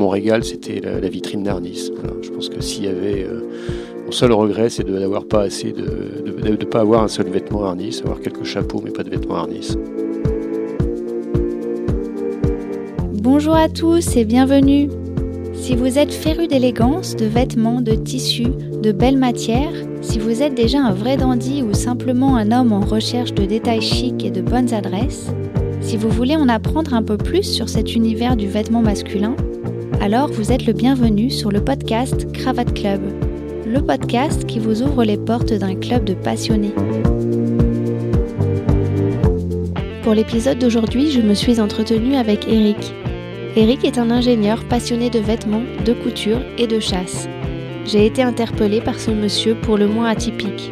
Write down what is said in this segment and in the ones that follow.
mon régal, c'était la, vitrine d'Arnis. Je pense que s'il y avait. mon seul regret, c'est de n'avoir pas assez de. de ne pas avoir un seul vêtement Arnis, avoir quelques chapeaux, mais pas de vêtements Arnis. Bonjour à tous et bienvenue. Si vous êtes féru d'élégance, de vêtements, de tissus, de belles matières, si vous êtes déjà un vrai dandy ou simplement un homme en recherche de détails chics et de bonnes adresses, si vous voulez en apprendre un peu plus sur cet univers du vêtement masculin, alors vous êtes le bienvenu sur le podcast Cravate Club, le podcast qui vous ouvre les portes d'un club de passionnés. Pour l'épisode d'aujourd'hui, je me suis entretenue avec Eric, Eric est un ingénieur passionné de vêtements, de couture et de chasse. J'ai été interpellée par ce monsieur pour le moins atypique.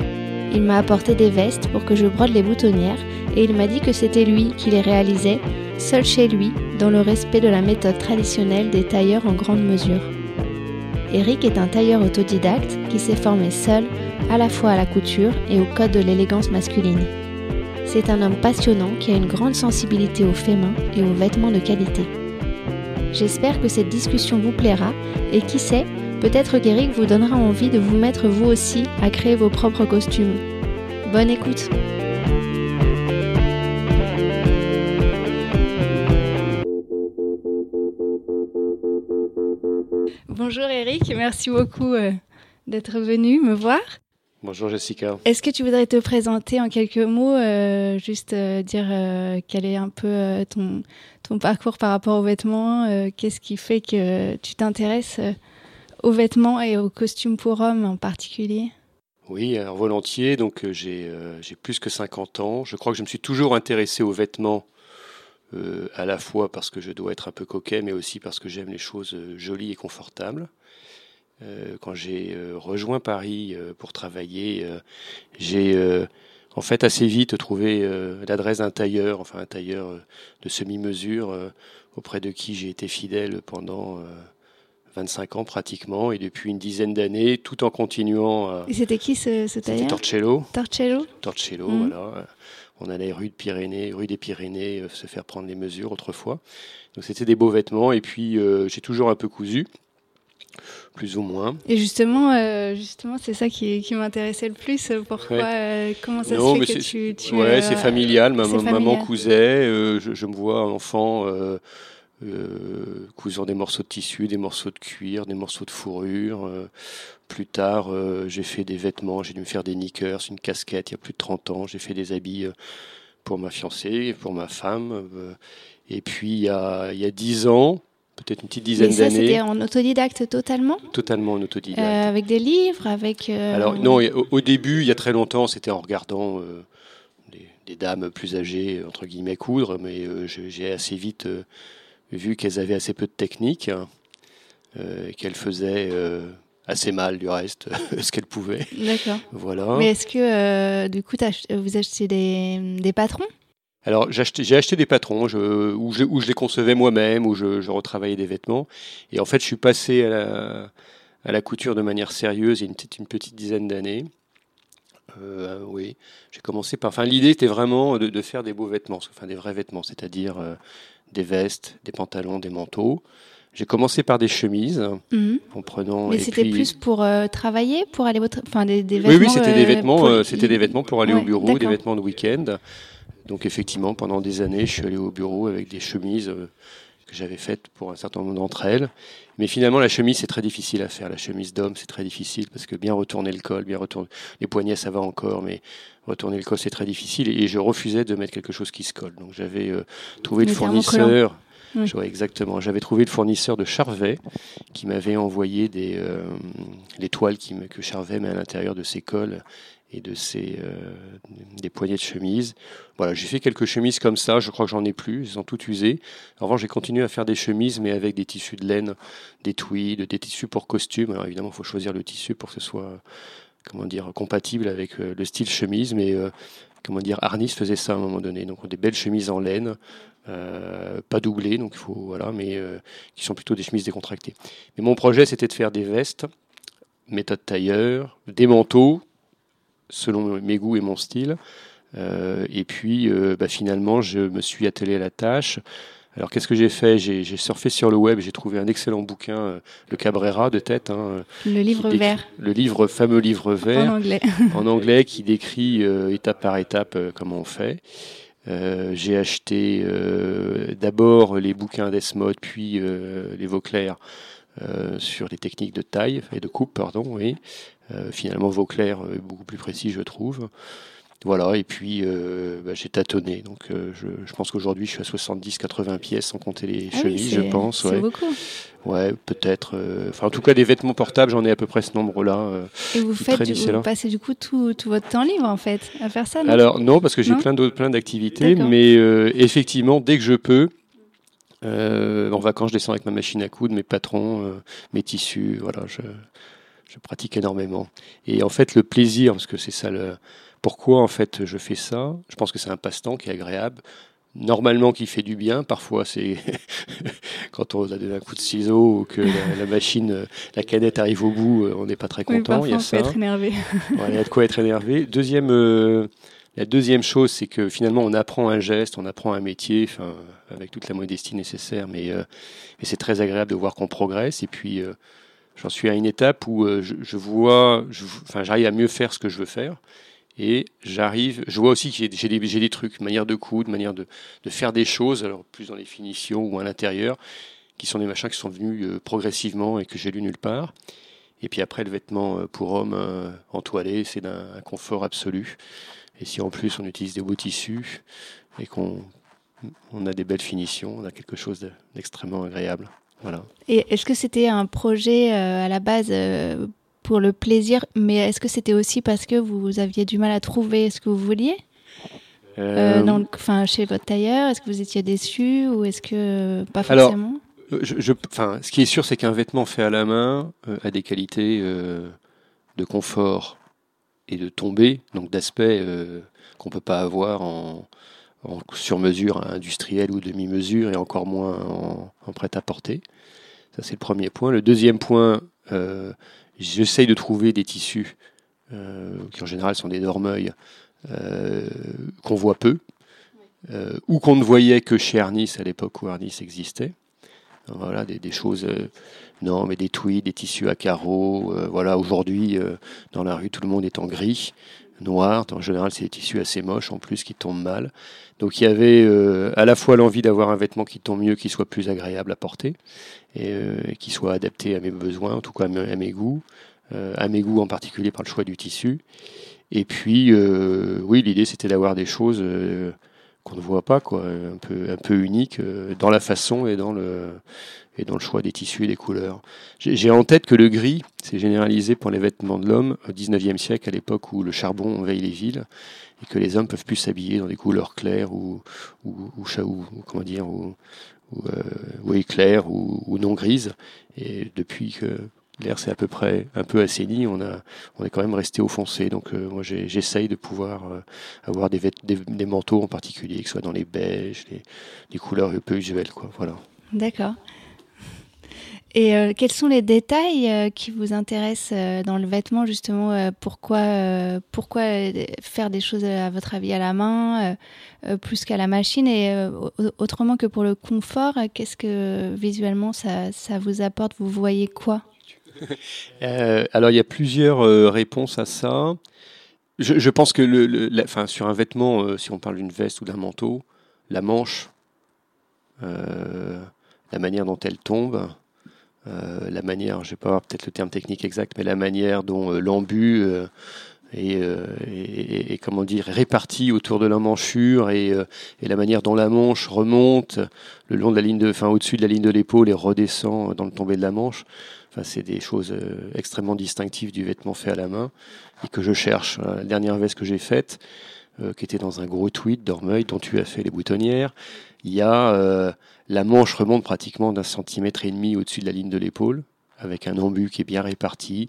Il m'a apporté des vestes pour que je brode les boutonnières et il m'a dit que c'était lui qui les réalisait, seul chez lui, dans le respect de la méthode traditionnelle des tailleurs en grande mesure. Eric est un tailleur autodidacte qui s'est formé seul à la fois à la couture et au code de l'élégance masculine. C'est un homme passionnant qui a une grande sensibilité aux faits mains et aux vêtements de qualité. J'espère que cette discussion vous plaira et qui sait, peut-être qu'Eric vous donnera envie de vous mettre vous aussi à créer vos propres costumes. Bonne écoute Eric, merci beaucoup euh, d'être venu me voir. Bonjour Jessica. Est-ce que tu voudrais te présenter en quelques mots, euh, juste euh, dire quel est un peu ton, ton parcours par rapport aux vêtements Qu'est-ce qui fait que tu t'intéresses aux vêtements et aux costumes pour hommes en particulier? Oui, alors volontiers. Donc j'ai plus que 50 ans. Je crois que je me suis toujours intéressé aux vêtements, à la fois parce que je dois être un peu coquet, mais aussi parce que j'aime les choses jolies et confortables. Quand j'ai rejoint Paris pour travailler, j'ai en fait assez vite trouver euh, l'adresse d'un tailleur, enfin un tailleur euh, de semi-mesure euh, auprès de qui j'ai été fidèle pendant 25 ans pratiquement et depuis une dizaine d'années, tout en continuant. et c'était qui ce, ce tailleur? C'était Torcello. Torcello. Torcello, mmh. voilà. On allait rue de Pyrénées, rue des Pyrénées, se faire prendre les mesures autrefois. Donc c'était des beaux vêtements et puis j'ai toujours un peu cousu plus ou moins. Et justement, euh, justement, c'est ça qui, qui m'intéressait le plus. Pourquoi euh, Comment ça se fait que tu, tu Ouais, c'est familial. Ma, maman cousait. Euh, je, me vois enfant cousant des morceaux de tissu, des morceaux de cuir, des morceaux de fourrure. plus tard, j'ai fait des vêtements. J'ai dû me faire des knickers, une casquette. Il y a plus de 30 ans, j'ai fait des habits pour ma fiancée, pour ma femme. et puis il y a, il y a 10 ans peut-être une petite dizaine d'années. C'était en autodidacte totalement Totalement en autodidacte. Euh, avec des livres, avec. Euh, Alors non, au, début, il y a très longtemps, c'était en regardant euh, des, dames plus âgées entre guillemets coudre, mais j'ai assez vite vu qu'elles avaient assez peu de technique, hein, qu'elles faisaient assez mal du reste ce qu'elles pouvaient. D'accord. Voilà. Mais est-ce que du coup, vous achetez des, des patrons? Alors j'ai acheté, des patrons où, je, les concevais moi-même, où je, retravaillais des vêtements. Et en fait, je suis passé à la, couture de manière sérieuse il y a une, une petite dizaine d'années. Euh, oui, j'ai commencé par. Enfin, l'idée était vraiment de, faire des beaux vêtements, enfin des vrais vêtements, c'est-à-dire euh, des vestes, des pantalons, des manteaux. J'ai commencé par des chemises, mhm. en prenant. Mais c'était plus pour euh, travailler, pour aller, enfin des, vêtements. Oui, oui, c'était des vêtements, c'était des vêtements pour aller au bureau, des vêtements de week-end. Donc effectivement, pendant des années, je suis allé au bureau avec des chemises euh, que j'avais faites pour un certain nombre d'entre elles. Mais finalement, la chemise, c'est très difficile à faire. La chemise d'homme, c'est très difficile parce que bien retourner le col, bien retourner les poignets, ça va encore, mais retourner le col, c'est très difficile. Et je refusais de mettre quelque chose qui se colle. Donc j'avais euh, trouvé le fournisseur. exactement. J'avais trouvé le fournisseur de Charvet qui m'avait envoyé des, euh, les toiles qui que Charvet met à l'intérieur de ses cols et de ces euh, des poignées de chemise. Voilà, j'ai fait quelques chemises comme ça. Je crois que j'en ai plus. Ils ont tout usé. En revanche, j'ai continué à faire des chemises, mais avec des tissus de laine, des tweeds, des tissus pour costume. Alors évidemment, il faut choisir le tissu pour que ce soit comment dire compatible avec euh, le style chemise. Mais euh, comment dire, Arnis faisait ça à un moment donné. Donc des belles chemises en laine. pas doublées, donc faut voilà, mais qui sont plutôt des chemises décontractées. Mais mon projet, c'était de faire des vestes, méthode tailleur, des manteaux, selon mes goûts et mon style. Euh, et puis, euh, bah, finalement, je me suis attelé à la tâche Alors qu'est-ce que j'ai fait? J'ai surfé sur le web, j'ai trouvé un excellent bouquin, euh, le Cabrera de tête. Hein, le livre vert. Le livre, fameux livre vert. En anglais. en anglais, qui décrit étape par étape comment on fait. j'ai acheté d'abord les bouquins d'Esmod, puis les Vauclair sur les techniques de taille et de coupe, pardon. Oui. finalement, Vauclair est beaucoup plus précis, je trouve. Voilà, et puis euh, bah, j'ai tâtonné. Donc euh, je, pense qu'aujourd'hui je suis à 70-80 pièces sans compter les ah chemises, je pense. C'est beaucoup. Ouais, peut-être. Euh, enfin, en tout cas, des vêtements portables, j'en ai à peu près ce nombre-là. et vous faites, vous passez du coup tout, tout, votre temps libre en fait à faire ça Alors non, parce que j'ai plein d'autres, plein d'activités, mais effectivement, dès que je peux. En vacances, je descends avec ma machine à coudre, mes patrons, mes tissus, voilà, je, je pratique énormément. Et en fait, le plaisir, parce que c'est ça le, pourquoi en fait je fais ça Je pense que c'est un passe-temps qui est agréable. Normalement, qui fait du bien. Parfois, c'est quand on a donné un coup de ciseau ou que la, machine, la canette arrive au bout, euh, on n'est pas très content. il y a ça. être énervé. il y a de quoi être énervé. Deuxième, euh, la deuxième chose, c'est que finalement, on apprend un geste, on apprend un métier, avec toute la modestie nécessaire, mais, euh, mais c'est très agréable de voir qu'on progresse. Et puis, j'en suis à une étape où je, je, vois, j'arrive à mieux faire ce que je veux faire. Et j'arrive, je vois aussi que j'ai des, des, trucs, manière de coudre, manière de, faire des choses, alors plus dans les finitions ou à l'intérieur, qui sont des machins qui sont venus euh, progressivement et que j'ai lu nulle part. Et puis après, le vêtement euh, pour homme euh, en toilette, c'est d'un confort absolu. Et si en plus on utilise des beaux tissus et qu'on on a des belles finitions, on a quelque chose d'extrêmement agréable. Voilà. Et est-ce que c'était un projet à la base pour le plaisir, mais est-ce que c'était aussi parce que vous aviez du mal à trouver ce que vous vouliez? Euh... euh enfin, chez votre tailleur Est-ce que vous étiez déçu ou est-ce que pas forcément? Alors, je, ce qui est sûr, c'est qu'un vêtement fait à la main euh, a des qualités euh, de confort et de tombée, donc d'aspect qu'on peut pas avoir en, sur-mesure industrielle ou demi-mesure et encore moins en, prêt-à-porter. Ça, c'est le premier point. Le deuxième point, euh, J'essaye de trouver des tissus euh, qui en général sont des dormeuils euh, qu'on voit peu euh, ou qu'on ne voyait que chez Arnis à l'époque où Arnis existait. Voilà, des, choses, non, mais des tweeds, des tissus à carreaux. voilà, aujourd'hui, dans la rue, tout le monde est en gris, noir. En général, c'est des tissus assez moches en plus qui tombent mal. Donc il y avait à la fois l'envie d'avoir un vêtement qui tombe mieux, qui soit plus agréable à porter, et, euh, qui soit adapté à mes besoins, en tout cas à mes, goûts, euh, à mes goûts en particulier par le choix du tissu. Et puis, euh, oui, l'idée c'était d'avoir des choses qu'on ne voit pas, quoi, un peu, un peu uniques dans la façon et dans le, et dans le choix des tissus et des couleurs. J'ai en tête que le gris s'est généralisé pour les vêtements de l'homme au 19e siècle, à l'époque où le charbon envahit les villes et que les hommes peuvent plus s'habiller dans des couleurs claires ou, ou, ou, ou comment dire, ou, ou, euh, éclair ou, non grise. Et depuis que l'air s'est à peu près un peu assaini, on, a, on est quand même resté au foncé. Donc euh, moi j'essaye de pouvoir euh, avoir des, des, manteaux en particulier, que ce soit dans les beiges, les, couleurs un peu usuelles. Quoi. Voilà. D'accord. Et euh, quels sont les détails qui vous intéressent dans le vêtement justement Pourquoi, pourquoi faire des choses à votre avis à la main plus qu'à la machine? Et autrement que pour le confort, qu'est-ce que visuellement ça, ça, vous apporte? Vous voyez quoi? Alors il y a plusieurs réponses à ça. Je, pense que sur un vêtement, si on parle d'une veste ou d'un manteau, la manche, la manière dont elle tombe, euh, la manière, je sais pas peut-être le terme technique exact, mais la manière dont euh, l'embu euh, est, comment dire réparti autour de l'emmanchure et, et la manière dont la manche remonte le long de la ligne de, enfin au-dessus de la ligne de l'épaule et redescend dans le tombé de la manche. C'est des choses extrêmement distinctives du vêtement fait à la main et que je cherche. La dernière veste que j'ai faite, qui était dans un gros tweed d'Ormeuil, dont tu as fait les boutonnières, il y a la manche remonte pratiquement d'un centimètre et demi au-dessus de la ligne de l'épaule, avec un embu qui est bien réparti.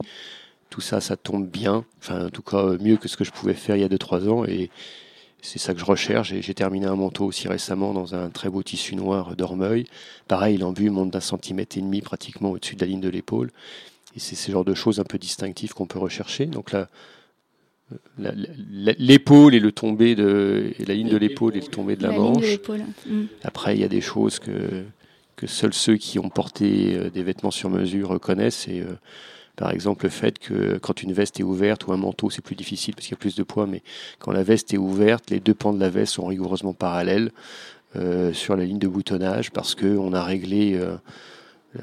Tout ça, ça tombe bien. Enfin, en tout cas, mieux que ce que je pouvais faire il y a 2-3 ans. Et c'est ça que je recherche. J'ai terminé un manteau aussi récemment dans un très beau tissu noir d'Ormeuil. Pareil, l'embu monte d'un centimètre et demi pratiquement au-dessus de la ligne de l'épaule. Et c'est ce genre de choses un peu distinctives qu'on peut rechercher. Donc là, l'épaule et le tombé de la ligne de l'épaule et le tombé de la, manche. Mm. Après, il y a des choses que que seuls ceux qui ont porté euh, des vêtements sur mesure reconnaissent. Et euh, par exemple, le fait que quand une veste est ouverte ou un manteau, c'est plus difficile parce qu'il y a plus de poids, mais quand la veste est ouverte, les deux pans de la veste sont rigoureusement parallèles euh, sur la ligne de boutonnage parce qu'on a réglé, euh,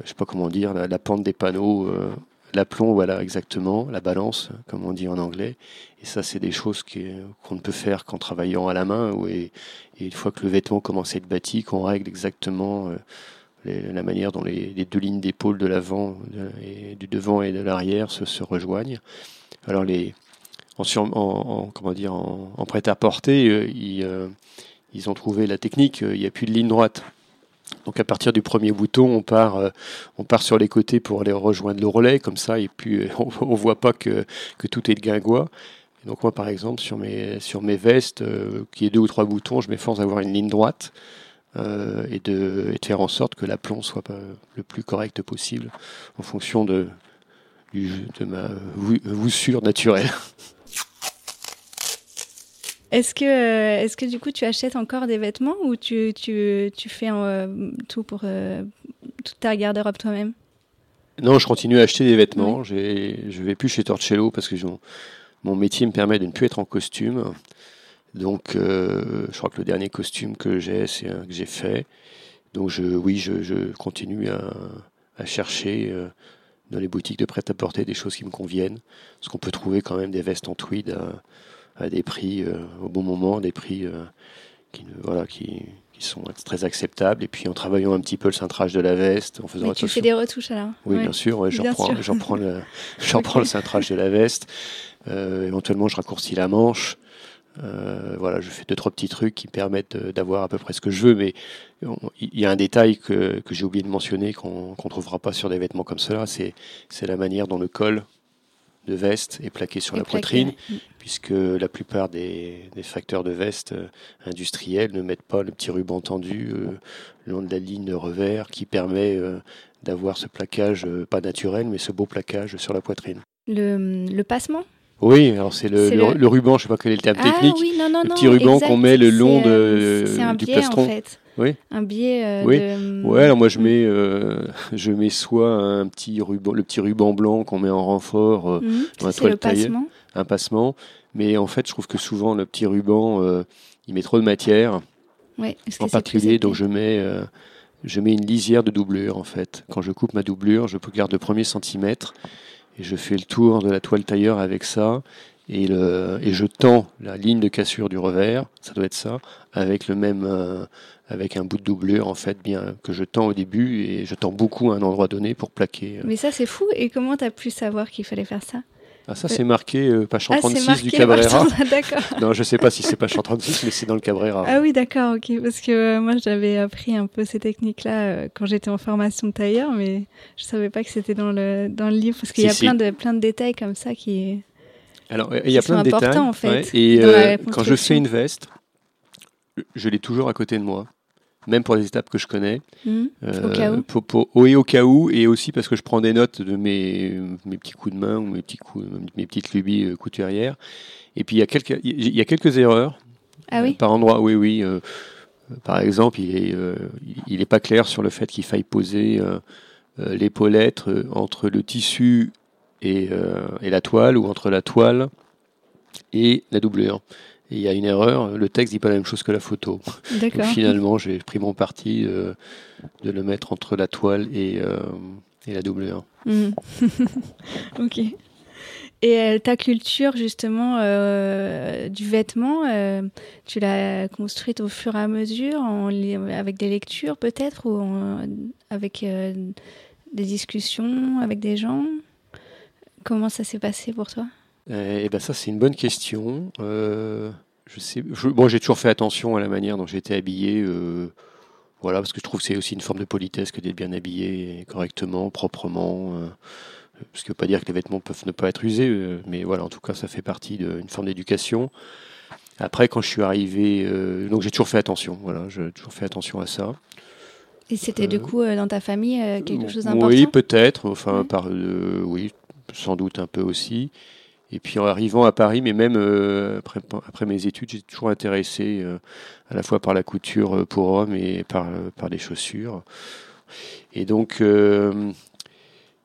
je sais pas comment dire, la, pente des panneaux, euh, l'aplomb, voilà exactement, la balance, comme on dit en anglais. Et ça, c'est des choses qu'on ne peut faire qu'en travaillant à la main. et, et, une fois que le vêtement commence à être bâti, qu'on règle exactement la manière dont les, deux lignes d'épaule de l'avant, et du devant et de l'arrière se, rejoignent. Alors les, en, en, comment dire, en, prêt-à-porter, euh, ils, euh, ils, ont trouvé la technique. Euh, il n'y a plus de ligne droite. Donc à partir du premier bouton, on part, on part sur les côtés pour aller rejoindre le relais, comme ça, et puis on ne voit pas que, que tout est de guingois. donc moi, par exemple, sur mes, sur mes vestes, qui est deux ou trois boutons, je m'efforce d'avoir une ligne droite. Euh, et, de, faire en sorte que l'aplomb soit le plus correct possible en fonction de, de ma voussure naturelle. Est-ce que, euh, est-ce que du coup tu achètes encore des vêtements ou tu, tu, tu fais euh, tout pour toute ta garde-robe toi-même? Non, je continue à acheter des vêtements. Je Je vais plus chez Torcello parce que mon métier me permet de ne plus être en costume. Donc, euh, je crois que le dernier costume que j'ai, c'est un que j'ai fait. Donc, je, oui, je, continue à, chercher euh, dans les boutiques de prêt-à-porter des choses qui me conviennent. Parce qu'on peut trouver quand même des vestes en tweed à, des prix euh, au bon moment, des prix qui, voilà, qui, sont très acceptables. Et puis en travaillant un petit peu le cintrage de la veste, en faisant tu fais des retouches alors Oui, bien sûr. j'en prends, prends, le, prends le cintrage de la veste. éventuellement, je raccourcis la manche. Euh, voilà, je fais deux trois petits trucs qui permettent d'avoir à peu près ce que je veux, mais il y a un détail que, que j'ai oublié de mentionner qu'on ne trouvera pas sur des vêtements comme cela, c'est la manière dont le col de veste est plaqué sur la poitrine, mm. puisque la plupart des, des, facteurs de veste euh, industriels ne mettent pas le petit ruban tendu euh, le long de la ligne de revers qui permet d'avoir ce plaquage, pas naturel, mais ce beau plaquage sur la poitrine. Le, le passement? Oui, alors c'est le, le, ruban, je sais pas quel est le terme ah technique. Oui, non, non, le petit ruban qu'on met le long de, euh, un du biais, plastron. En fait. Oui. Un biais. Euh, oui. De... Ouais, alors moi je mets, euh, je mets soit un petit ruban, le petit ruban blanc qu'on met en renfort euh, mmh, dans la toile passement. un passement. Mais en fait, je trouve que souvent le petit ruban, il met trop de matière. Ouais, en particulier, donc je mets, je mets une lisière de doublure en fait. Quand je coupe ma doublure, je garde le premier centimètre et je fais le tour de la toile tailleur avec ça et, je tends la ligne de cassure du revers, ça doit être ça, avec le même, euh, avec un bout de doublure en fait, bien que je tends au début et je tends beaucoup à un endroit donné pour plaquer. Euh. Mais ça c'est fou. Et comment tu as pu savoir qu'il fallait faire ça? Ah, ça, c'est marqué euh, page 136 ah, du Cabrera. d'accord. non, je sais pas si c'est page 136, mais c'est dans le Cabrera. Ah oui, d'accord, ok. Parce que moi, j'avais appris un peu ces techniques-là quand j'étais en formation de tailleur, mais je savais pas que c'était dans le, dans le livre, parce qu'il y a plein, de, plein de détails comme ça qui. Alors, il y a plein de détails. En fait, et euh, quand je fais une veste, je l'ai toujours à côté de moi, même pour les étapes que je connais. Mmh. au cas où. Pour, au cas où, et aussi parce que je prends des notes de mes, mes petits coups de main ou mes, petits coups, mes petites lubies euh, couturières. Et puis, il y a quelques, il y a quelques erreurs. Ah oui Par endroit, oui, oui. par exemple, il n'est il est pas clair sur le fait qu'il faille poser l'épaulette entre le tissu euh, et, la toile, ou entre la toile et la doublure. Il y a une erreur, le texte dit pas la même chose que la photo. Donc finalement, j'ai pris mon parti euh, de le mettre entre la toile et, euh, et la doublure. Hmm. ok. Et ta culture justement du vêtement, tu l'as construite au fur et à mesure, en, avec des lectures peut-être, ou avec des discussions avec des gens? Comment ça s'est passé pour toi? Eh ben ça c'est une bonne question. Euh, je sais, bon j'ai toujours fait attention à la manière dont j'étais habillé. Euh, voilà, parce que je trouve que c'est aussi une forme de politesse que d'être bien habillé correctement, proprement. Euh, ce qui ne veut pas dire que les vêtements peuvent ne pas être usés, mais voilà, en tout cas, ça fait partie d'une forme d'éducation. Après, quand je suis arrivé, donc j'ai toujours fait attention, voilà, j'ai toujours fait attention à ça. Et c'était du coup dans ta famille quelque chose d'important? Oui, peut-être, enfin, par, oui, sans doute un peu aussi. Et puis en arrivant à Paris, mais même après, après, mes études, j'ai toujours intéressé à la fois par la couture pour hommes et par, par les chaussures. Et donc,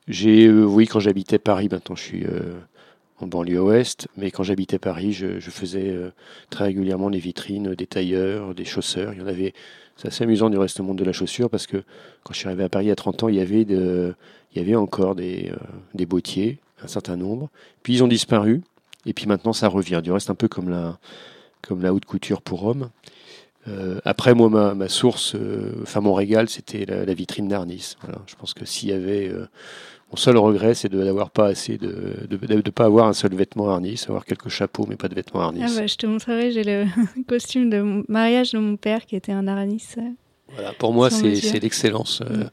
j'ai, oui, quand j'habitais Paris, maintenant je suis en banlieue ouest, mais quand j'habitais Paris, je, faisais euh, très régulièrement les vitrines des tailleurs, des chausseurs. Il y en avait, c'est assez amusant du reste du monde de la chaussure parce que quand je suis arrivé à Paris a 30 ans, il y avait, de, il y avait encore des, euh, des bottiers, un certain nombre. Puis ils ont disparu, et puis maintenant ça revient. Du reste, un peu comme la, comme la haute couture pour hommes. Euh, après, moi, ma, ma source, enfin mon régal, c'était la, vitrine d'Arnis. Voilà. Je pense que s'il y avait mon seul regret, c'est de n'avoir pas assez de de, pas avoir un seul vêtement harnis, avoir quelques chapeaux, mais pas de vêtements harnis. Ah bah, je te montrerai, j'ai le costume de mariage de mon père qui était un harnis. Voilà, pour moi, c'est l'excellence. Euh, mm. euh,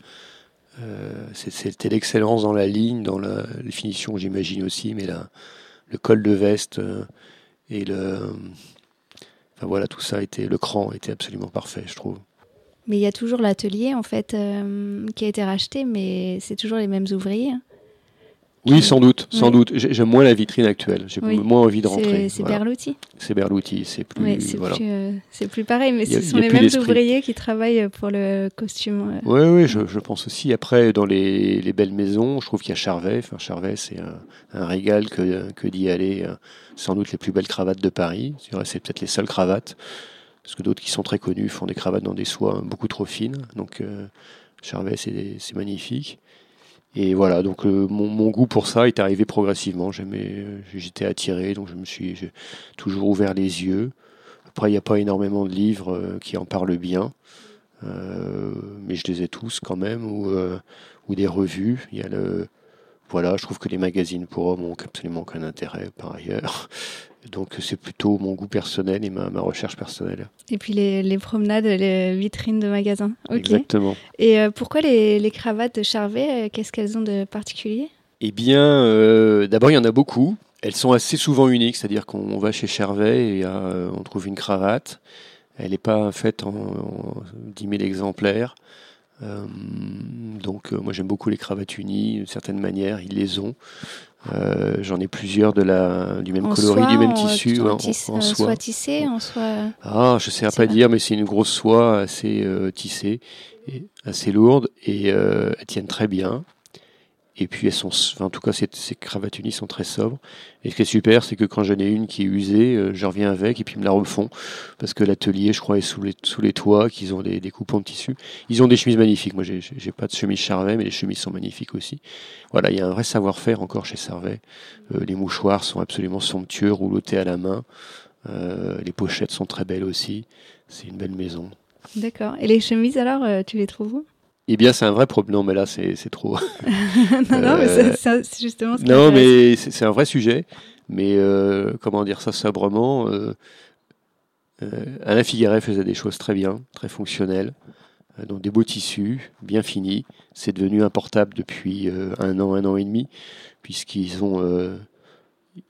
c'était l'excellence dans la ligne, dans la, les finitions, j'imagine aussi, mais le col de veste euh, et le, voilà, tout ça était, le cran était absolument parfait, je trouve. Mais il y a toujours l'atelier en fait euh, qui a été racheté, mais c'est toujours les mêmes ouvriers. Oui, sans doute, sans doute. J'aime moins la vitrine actuelle. J'ai moins envie de rentrer. C'est Berlouti. C'est Berlouti, c'est plus. c'est plus, euh, plus, pareil, mais ce sont les mêmes ouvriers qui travaillent pour le costume. Oui, oui, je, je, pense aussi. Après, dans les, les belles maisons, je trouve qu'il y a Charvet. Enfin, Charvet, c'est un, un, régal que, que d'y aller. Euh, sans doute les plus belles cravates de Paris. C'est peut-être les seules cravates parce que d'autres qui sont très connus font des cravates dans des soies beaucoup trop fines. Donc euh, Charvet, c'est magnifique. Et voilà, donc euh, mon, goût pour ça est arrivé progressivement. Euh, j'étais attiré, donc je me suis toujours ouvert les yeux. Après, il n'y a pas énormément de livres qui en parlent bien, mais je les ai tous quand même, ou, ou des revues. Il y a le, voilà, je trouve que les magazines pour hommes ont absolument aucun intérêt par ailleurs. Donc c'est plutôt mon goût personnel et ma, recherche personnelle. Et puis les, promenades, les vitrines de magasins. Exactement. Et euh, pourquoi les, cravates de Charvet euh, Qu'est-ce qu'elles ont de particulier? Eh bien, euh, d'abord il y en a beaucoup. Elles sont assez souvent uniques, c'est-à-dire qu'on va chez Charvet et on trouve une cravate. Elle n'est pas faite en, en 10 000 exemplaires. Donc moi j'aime beaucoup les cravates unies, d'une certaine manière, ils les ont. Euh, j'en ai plusieurs de la, du même coloris, du même tissu. En, en, soie. tissée, en soie. Ah, je sais pas, dire, mais c'est une grosse soie assez euh, tissée, et assez lourde, et euh, elles tiennent très bien. Et puis elles sont, en tout cas, ces, cravates unies sont très sobres. Et ce qui est super, c'est que quand j'en ai une qui est usée, euh, je reviens avec et puis ils me la refont. Parce que l'atelier, je crois, est sous les, sous les toits, qu'ils ont des, des coupons de tissu. Ils ont des chemises magnifiques. Moi, j'ai, j'ai pas de chemise Charvet, mais les chemises sont magnifiques aussi. Voilà, il y a un vrai savoir-faire encore chez Charvet. Euh, les mouchoirs sont absolument somptueux, roulotés à la main. Euh, les pochettes sont très belles aussi. C'est une belle maison. D'accord. Et les chemises, alors, euh, tu les trouves où? Eh bien, c'est un vrai problème. Non, mais là, c'est trop. non, non, mais euh, c'est justement ce Non, mais c'est un vrai sujet. Mais euh, comment dire ça sobrement euh, Alain Figueret faisait des choses très bien, très fonctionnelles, donc des beaux tissus, bien finis. C'est devenu importable depuis un an, un an et demi, puisqu'ils ont,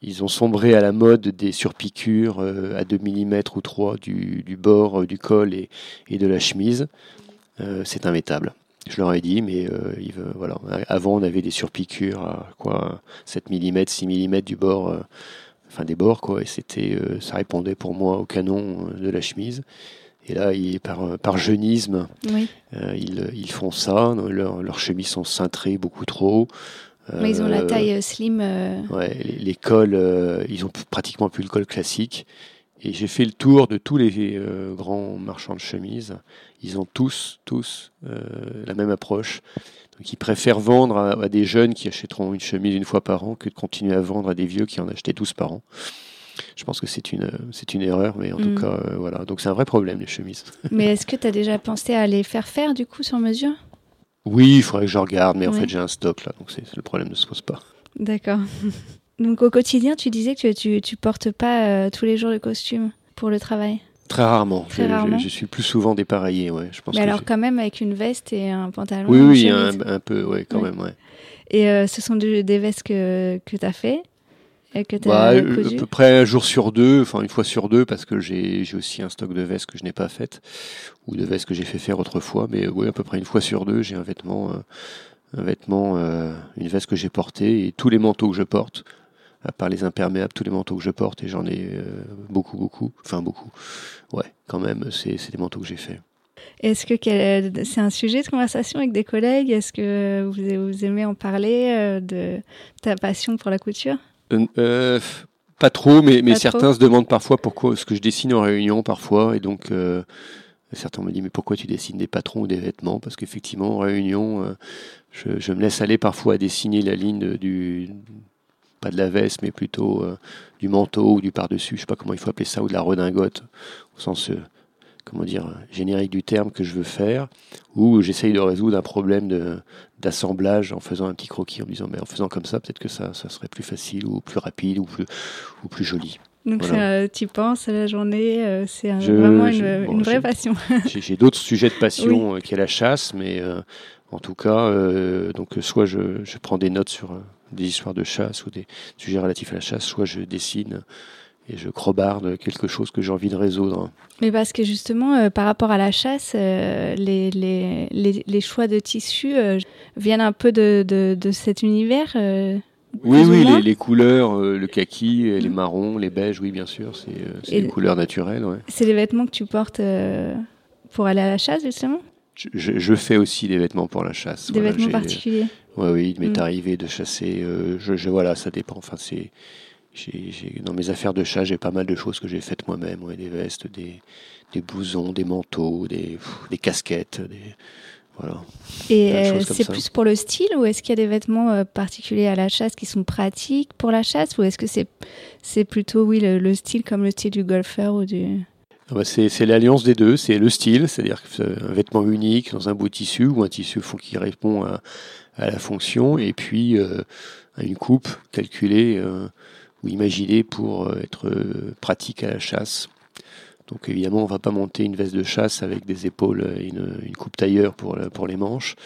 ils ont sombré à la mode des surpiqûres à 2 mm ou 3 du, du bord, du col et, et de la chemise. c'est immétable. Je leur ai dit, mais euh, voilà. Avant, on avait des surpiqûres à quoi 7 mm, 6 mm du bord, euh, enfin des bords, quoi. Et c'était, euh, ça répondait pour moi au canon de la chemise. Et là, par, par jeunisme, ils, ils, font ça. Leurs chemises sont cintrées beaucoup trop. Mais ils ont la taille slim. Ouais, les, les cols, ils ont pratiquement plus le col classique. Et j'ai fait le tour de tous les euh, grands marchands de chemises. Ils ont tous, tous euh, la même approche. Donc ils préfèrent vendre à, des jeunes qui achèteront une chemise une fois par an que de continuer à vendre à des vieux qui en achetaient 12 par an. Je pense que c'est une, c'est une erreur, mais en tout mm. cas, euh, voilà. Donc c'est un vrai problème, les chemises. Mais est-ce que tu as déjà pensé à les faire faire, du coup, sur mesure? Oui, il faudrait que je regarde, mais en fait, j'ai un stock là, donc le problème ne se pose pas. D'accord. Donc au quotidien, tu disais que tu, tu portes pas euh, tous les jours le costume pour le travail? Très rarement. je, suis plus souvent dépareillé, ouais. Je pense Mais alors quand même avec une veste et un pantalon. Oui, oui, un, peu, ouais, quand même, ouais. Et euh, ce sont des vestes que, que tu as fait et que as bah, euh, À peu près un jour sur deux, enfin une fois sur deux, parce que j'ai aussi un stock de vestes que je n'ai pas faites, ou de vestes que j'ai fait faire autrefois. Mais oui, à peu près une fois sur deux, j'ai un vêtement, un vêtement une veste que j'ai portée, et tous les manteaux que je porte, à part les imperméables, tous les manteaux que je porte, et j'en ai beaucoup, beaucoup, enfin beaucoup. Ouais, quand même, c'est des manteaux que j'ai faits. Est-ce que c'est un sujet de conversation avec des collègues? Est-ce que vous, aimez en parler de ta passion pour la couture? Pas trop, mais, mais certains se demandent parfois pourquoi ce que je dessine en réunion parfois, et donc certains me disent mais pourquoi tu dessines des patrons ou des vêtements? Parce qu'effectivement en réunion, je, me laisse aller parfois à dessiner la ligne du pas de la veste, mais plutôt du manteau ou du par-dessus, je sais pas comment il faut appeler ça, ou de la redingote, au sens comment dire, générique du terme que je veux faire, ou j'essaye de résoudre un problème d'assemblage en faisant un petit croquis, en me disant, mais en faisant comme ça, peut-être que ça, ça serait plus facile, ou plus rapide, ou plus, ou plus joli. Donc tu penses à la journée, euh, c'est vraiment une, vraie passion. J'ai d'autres sujets de passion euh, qui est la chasse, mais euh, en tout cas, donc soit je, je, prends des notes sur des histoires de chasse ou des sujets relatifs à la chasse, soit je dessine et je crobarde quelque chose que j'ai envie de résoudre. Mais parce que justement, euh, par rapport à la chasse, euh, les, les, les, choix de tissus euh, viennent un peu de, de, de cet univers Oui, oui, les, couleurs, le kaki, les mm. marrons, les beiges, oui, bien sûr, c'est des couleurs naturelles. Ouais. C'est des vêtements que tu portes pour aller à la chasse, justement? Je, je, fais aussi des vêtements pour la chasse. Des vêtements particuliers Oui, oui, il m'est mm. arrivé de chasser. je, je, voilà, ça dépend. Enfin, c'est dans mes affaires de chat, j'ai pas mal de choses que j'ai faites moi-même, des vestes, des, des, blousons, des manteaux, des, des casquettes, des, voilà. Et euh, c'est plus pour le style ou est-ce qu'il y a des vêtements euh, particuliers à la chasse qui sont pratiques pour la chasse ou est-ce que c'est c'est plutôt oui le, style comme le style du golfeur ou du ah bah, c'est l'alliance des deux, c'est le style, c'est-à-dire un vêtement unique dans un beau tissu ou un tissu qui répond à, à la fonction, et puis euh, une coupe calculée ou imaginé pour euh, être euh, pratique à la chasse. Donc évidemment, on va pas monter une veste de chasse avec des épaules et une, coupe tailleur pour, pour les manches.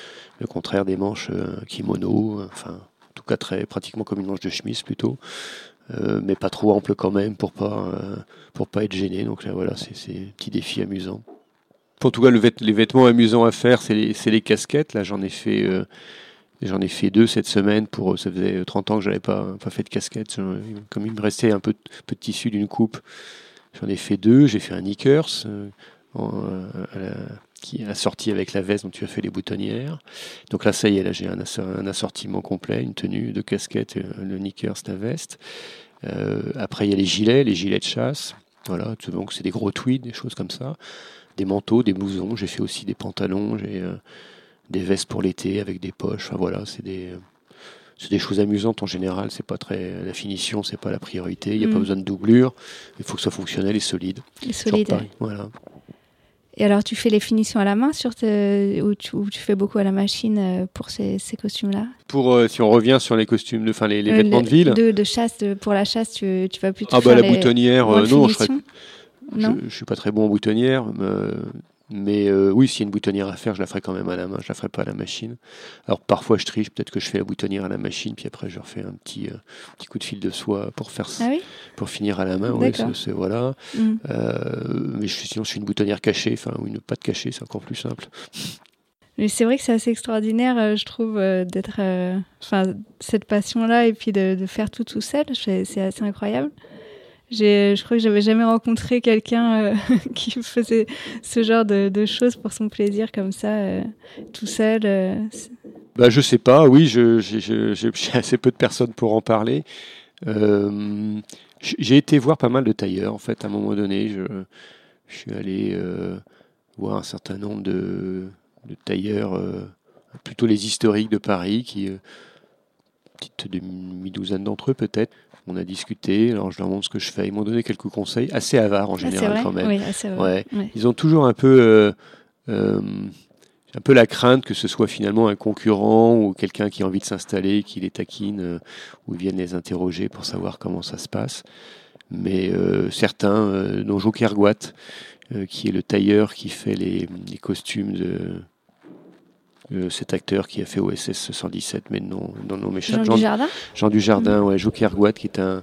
Le contraire des manches euh, kimono, enfin, en tout cas très pratiquement comme une manche de chemise plutôt, mais pas trop ample quand même pour pas pour pas être gêné. Donc là voilà, c'est un petit défi amusant. En tout cas, le les vêtements amusants à faire, c'est les, les, casquettes. Là, j'en ai fait J'en ai fait deux cette semaine pour. Ça faisait 30 ans que j'avais pas, pas fait de casquette. Comme il me restait un peu, de tissu d'une coupe, j'en ai fait deux. J'ai fait un knickers euh, euh, qui est assorti avec la veste dont tu as fait les boutonnières. Donc là, ça y est, là j'ai un, assortiment complet, une tenue de casquette, euh, le knickers, la veste. après, il y a les gilets, les gilets de chasse. Voilà, donc c'est des gros tweeds, des choses comme ça. Des manteaux, des blousons. J'ai fait aussi des pantalons. J'ai des vestes pour l'été avec des poches. Enfin voilà, c'est des c'est des choses amusantes en général. C'est pas très la finition, c'est pas la priorité. Il n'y a pas mm. besoin de doublure. Il faut que ça soit fonctionnel et solide. Et solide. Voilà. Et alors, tu fais les finitions à la main sur ou, tu, fais beaucoup à la machine euh, pour ces, ces costumes-là? Pour euh, si on revient sur les costumes, enfin les, les euh, vêtements de ville. De, chasse, pour la chasse, tu, tu vas plutôt. Ah bah la boutonnière, non, je, je, je, suis pas très bon en boutonnière. Mais euh, oui, s'il y a une boutonnière à faire, je la ferai quand même à la main, je la ferai pas à la machine. Alors parfois je triche, peut-être que je fais la boutonnière à la machine, puis après je refais un petit, euh, petit coup de fil de soie pour faire ah pour finir à la main. c'est, voilà. Mm. Euh, mais sinon je suis une boutonnière cachée, enfin ou une patte cachée, c'est encore plus simple. Mais c'est vrai que c'est assez extraordinaire, je trouve, d'être, enfin, cette passion-là et puis de, de, faire tout tout seul. C'est assez incroyable je crois que j'avais jamais rencontré quelqu'un euh, qui faisait ce genre de, choses pour son plaisir comme ça, euh, tout seul. Euh, bah, je sais pas, oui, j'ai assez peu de personnes pour en parler. j'ai été voir pas mal de tailleurs, en fait, à un moment donné. Je, je suis allé voir un certain nombre de, de tailleurs, plutôt les historiques de Paris, qui petite demi-douzaine d'entre eux peut-être, on a discuté, alors je leur montre ce que je fais. Ils m'ont donné quelques conseils, assez avares en ah, général quand même. ouais. Ils ont toujours un peu, euh, euh, un peu la crainte que ce soit finalement un concurrent ou quelqu'un qui a envie de s'installer, qui les taquine euh, ou vienne les interroger pour savoir comment ça se passe. Mais certains, dont Joker Guat, qui est le tailleur qui fait les, les costumes de cet acteur qui a fait OSS 117, mais non, non, non Jean, Jean Dujardin Jean Dujardin, mmh. ouais, Joker Guat, qui est un,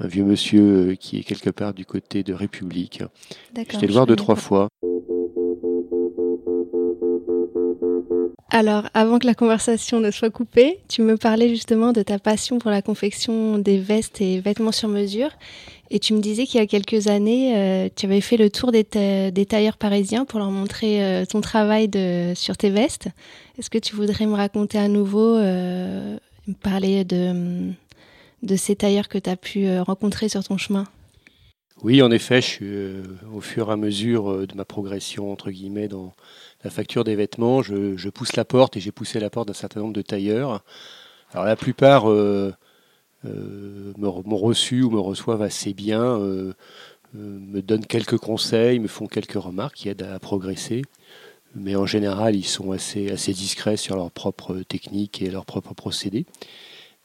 un vieux monsieur euh, qui est quelque part du côté de République. J'étais le voir deux, trois fois. Alors, avant que la conversation ne soit coupée, tu me parlais justement de ta passion pour la confection des vestes et vêtements sur mesure. Et tu me disais qu'il y a quelques années, euh, tu avais fait le tour des, tailleurs parisiens pour leur montrer euh, ton travail sur tes vestes. Est-ce que tu voudrais me raconter à nouveau, euh, me parler de, ces tailleurs que tu as pu rencontrer sur ton chemin? Oui, en effet, je au fur et à mesure de ma progression, entre guillemets, dans la facture des vêtements, je, pousse la porte et j'ai poussé la porte d'un certain nombre de tailleurs. Alors la plupart m'ont reçu ou me reçoivent assez bien, euh, me donnent quelques conseils, me font quelques remarques qui aident à progresser. Mais en général, ils sont assez, assez discrets sur leur propre technique et leurs propres procédés.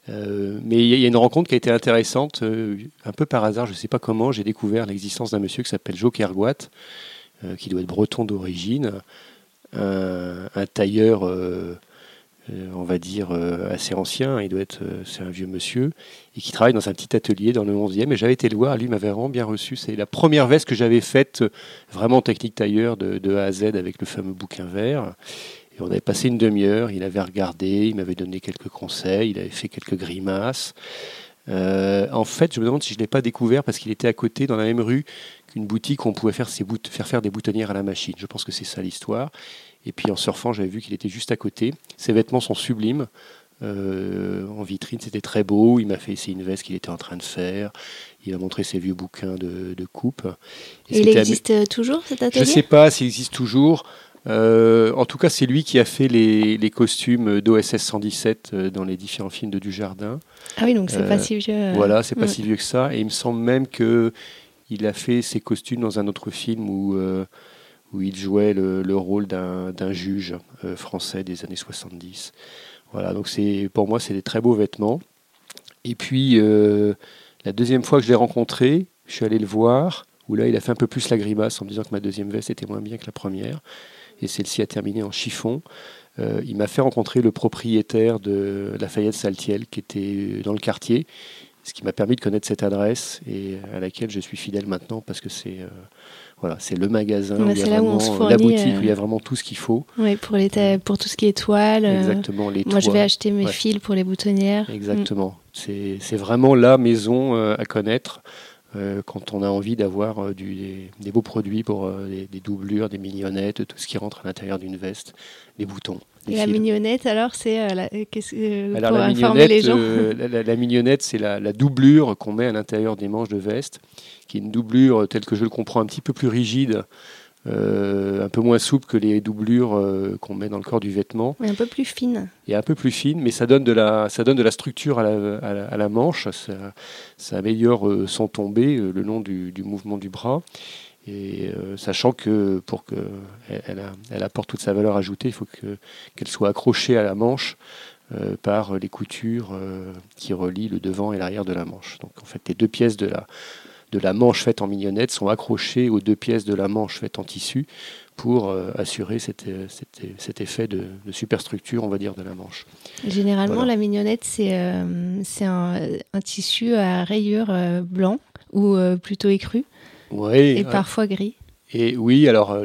mais il y a une rencontre qui a été intéressante, un peu par hasard, je ne sais pas comment, j'ai découvert l'existence d'un monsieur qui s'appelle Joe Kerguat, qui doit être breton d'origine, un, tailleur, euh, euh, on va dire, euh, assez ancien, il doit être, c'est un vieux monsieur, et qui travaille dans un petit atelier dans le 11e. Et j'avais été le voir, lui m'avait vraiment bien reçu. C'est la première veste que j'avais faite, vraiment technique tailleur, de, A à Z, avec le fameux bouquin vert. Et on avait passé une demi-heure, il avait regardé, il m'avait donné quelques conseils, il avait fait quelques grimaces. En fait, je me demande si je ne l'ai pas découvert parce qu'il était à côté, dans la même rue qu'une boutique où on pouvait faire, ses faire faire des boutonnières à la machine. Je pense que c'est ça l'histoire. Et puis en surfant, j'avais vu qu'il était juste à côté. Ses vêtements sont sublimes. Euh, en vitrine, c'était très beau. Il m'a fait essayer une veste qu'il était en train de faire. Il a montré ses vieux bouquins de, coupe. Et, il existe toujours cet atelier Je ne sais pas s'il existe toujours. Euh, en tout cas, c'est lui qui a fait les, costumes d'OSS 117 euh, dans les différents films de Dujardin. Ah oui, donc c'est pas si vieux. Voilà, c'est pas si vieux que ça. Et il me semble même que il a fait ses costumes dans un autre film où où il jouait le, rôle d'un juge euh, français des années 70. Voilà, donc c'est pour moi, c'est des très beaux vêtements. Et puis, euh, la deuxième fois que je l'ai rencontré, je suis allé le voir, où là, il a fait un peu plus la grimace en me disant que ma deuxième veste était moins bien que la première. Et celle-ci a terminé en chiffon. Euh, il m'a fait rencontrer le propriétaire de Lafayette Saltiel, qui était dans le quartier, ce qui m'a permis de connaître cette adresse et à laquelle je suis fidèle maintenant parce que c'est voilà, c'est le magasin, bah, la boutique où il y a euh, vraiment tout ce qu'il faut. Oui, pour, les pour tout ce qui est toile. Euh, Exactement, les Moi, je vais acheter mes fils pour les boutonnières. Exactement. C'est vraiment la maison euh, à connaître quand on a envie d'avoir des, des, beaux produits pour des, doublures, des mignonnettes, tout ce qui rentre à l'intérieur d'une veste, des boutons. Et la mignonnette, alors, c'est la, pour informer les gens la, mignonnette, c'est la, la, doublure qu'on met à l'intérieur des manches de veste qui est une doublure telle que je le comprends un petit peu plus rigide, euh, un peu moins souple que les doublures euh, qu'on met dans le corps du vêtement. Et un peu plus fine. Et un peu plus fine, mais ça donne de la, ça donne de la structure à la, à la, manche, ça, améliore euh, son tombé le long du, du, mouvement du bras. Et sachant que pour qu'elle elle, elle, apporte toute sa valeur ajoutée, il faut qu'elle soit accrochée à la manche par les coutures qui relient le devant et l'arrière de la manche. Donc en fait, les deux pièces de la, de la manche faite en mignonnette sont accrochées aux deux pièces de la manche faite en tissu pour euh, assurer cet, euh, cet, effet de, superstructure, on va dire, de la manche. Généralement, la mignonnette, c'est euh, un, tissu à rayures blanc ou plutôt écru et parfois gris. Et oui, alors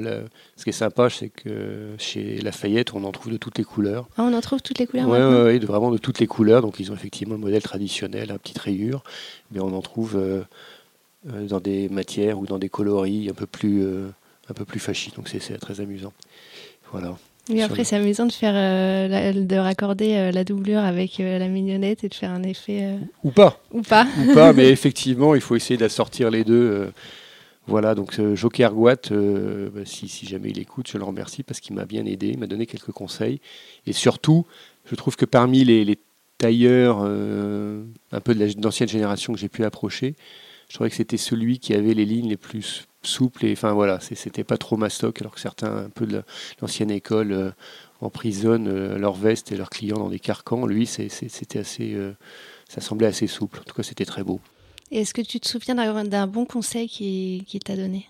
ce qui est sympa, c'est que chez Lafayette, on en trouve de toutes les couleurs. Ah, on en trouve toutes les couleurs Oui, ouais, vraiment de toutes les couleurs. Donc ils ont effectivement le modèle traditionnel, à petite rayure, mais on en trouve euh, dans des matières ou dans des coloris un peu plus, euh, un peu plus fascistes. Donc c'est très amusant. Voilà. Oui, après, c'est amusant de faire, euh, de raccorder la doublure avec la mignonnette et de faire un effet. Ou pas. Ou pas. Ou pas, mais effectivement, il faut essayer d'assortir les deux. voilà, donc Joker Guat, bah, si, si, jamais il écoute, je le remercie parce qu'il m'a bien aidé, il m'a donné quelques conseils. Et surtout, je trouve que parmi les, les tailleurs un peu de l'ancienne génération que j'ai pu approcher, je trouvais que c'était celui qui avait les lignes les plus souples et enfin voilà, c'était pas trop mastoc alors que certains un peu de l'ancienne école euh, emprisonnent euh, leurs vestes et leurs clients dans des carcans. Lui, c'était assez, euh, ça semblait assez souple. En tout cas, c'était très beau. Est-ce que tu te souviens d'un bon conseil qui, qui t'a donné?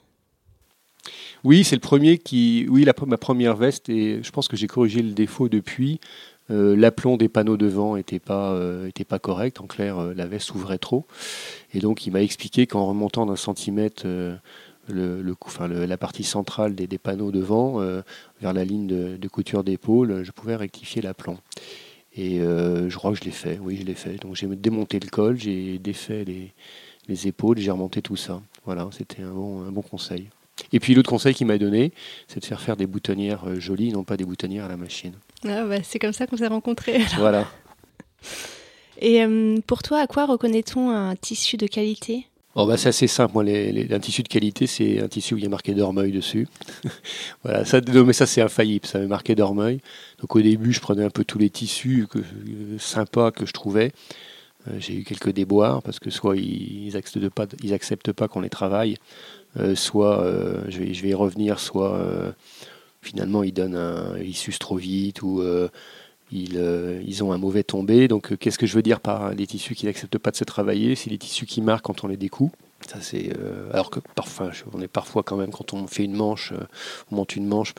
Oui, c'est le premier qui. Oui, la, ma première veste, et je pense que j'ai corrigé le défaut depuis. Euh, l'aplomb des panneaux devant n'était pas, euh, pas correct. En clair, euh, la veste s'ouvrait trop. Et donc, il m'a expliqué qu'en remontant d'un centimètre la partie centrale des, panneaux devant vers la ligne de, couture d'épaule, je pouvais rectifier l'aplomb. Et je crois que je l'ai fait, oui, je l'ai fait. Donc j'ai démonté le col, j'ai défait les, les épaules, j'ai remonté tout ça. Voilà, c'était un bon, un bon conseil. Et puis l'autre conseil qu'il m'a donné, c'est de faire faire des boutonnières jolies, non pas des boutonnières à la machine. Ah bah, c'est comme ça qu'on s'est rencontrés. Voilà. Et euh, pour toi, à quoi reconnaît-on un tissu de qualité? Oh bah, C'est assez simple. Moi, un tissu de qualité, c'est un tissu où il y a marqué Dormeuil dessus. voilà, ça, mais ça, c'est infaillible. Ça avait marqué Dormeuil. Donc au début, je prenais un peu tous les tissus que, euh, sympas que je trouvais. J'ai eu quelques déboires parce que soit ils n'acceptent pas, ils acceptent pas qu'on les travaille, euh, soit euh, je vais, je, vais, y revenir, soit euh, finalement ils donnent un, sucent trop vite ou ils, ils, ont un mauvais tombé. Donc, qu'est-ce que je veux dire par les tissus qui n'acceptent pas de se travailler? C'est les tissus qui marquent quand on les découpe. Ça, c'est, alors que parfois, on est parfois quand même, quand on fait une manche, on monte une manche,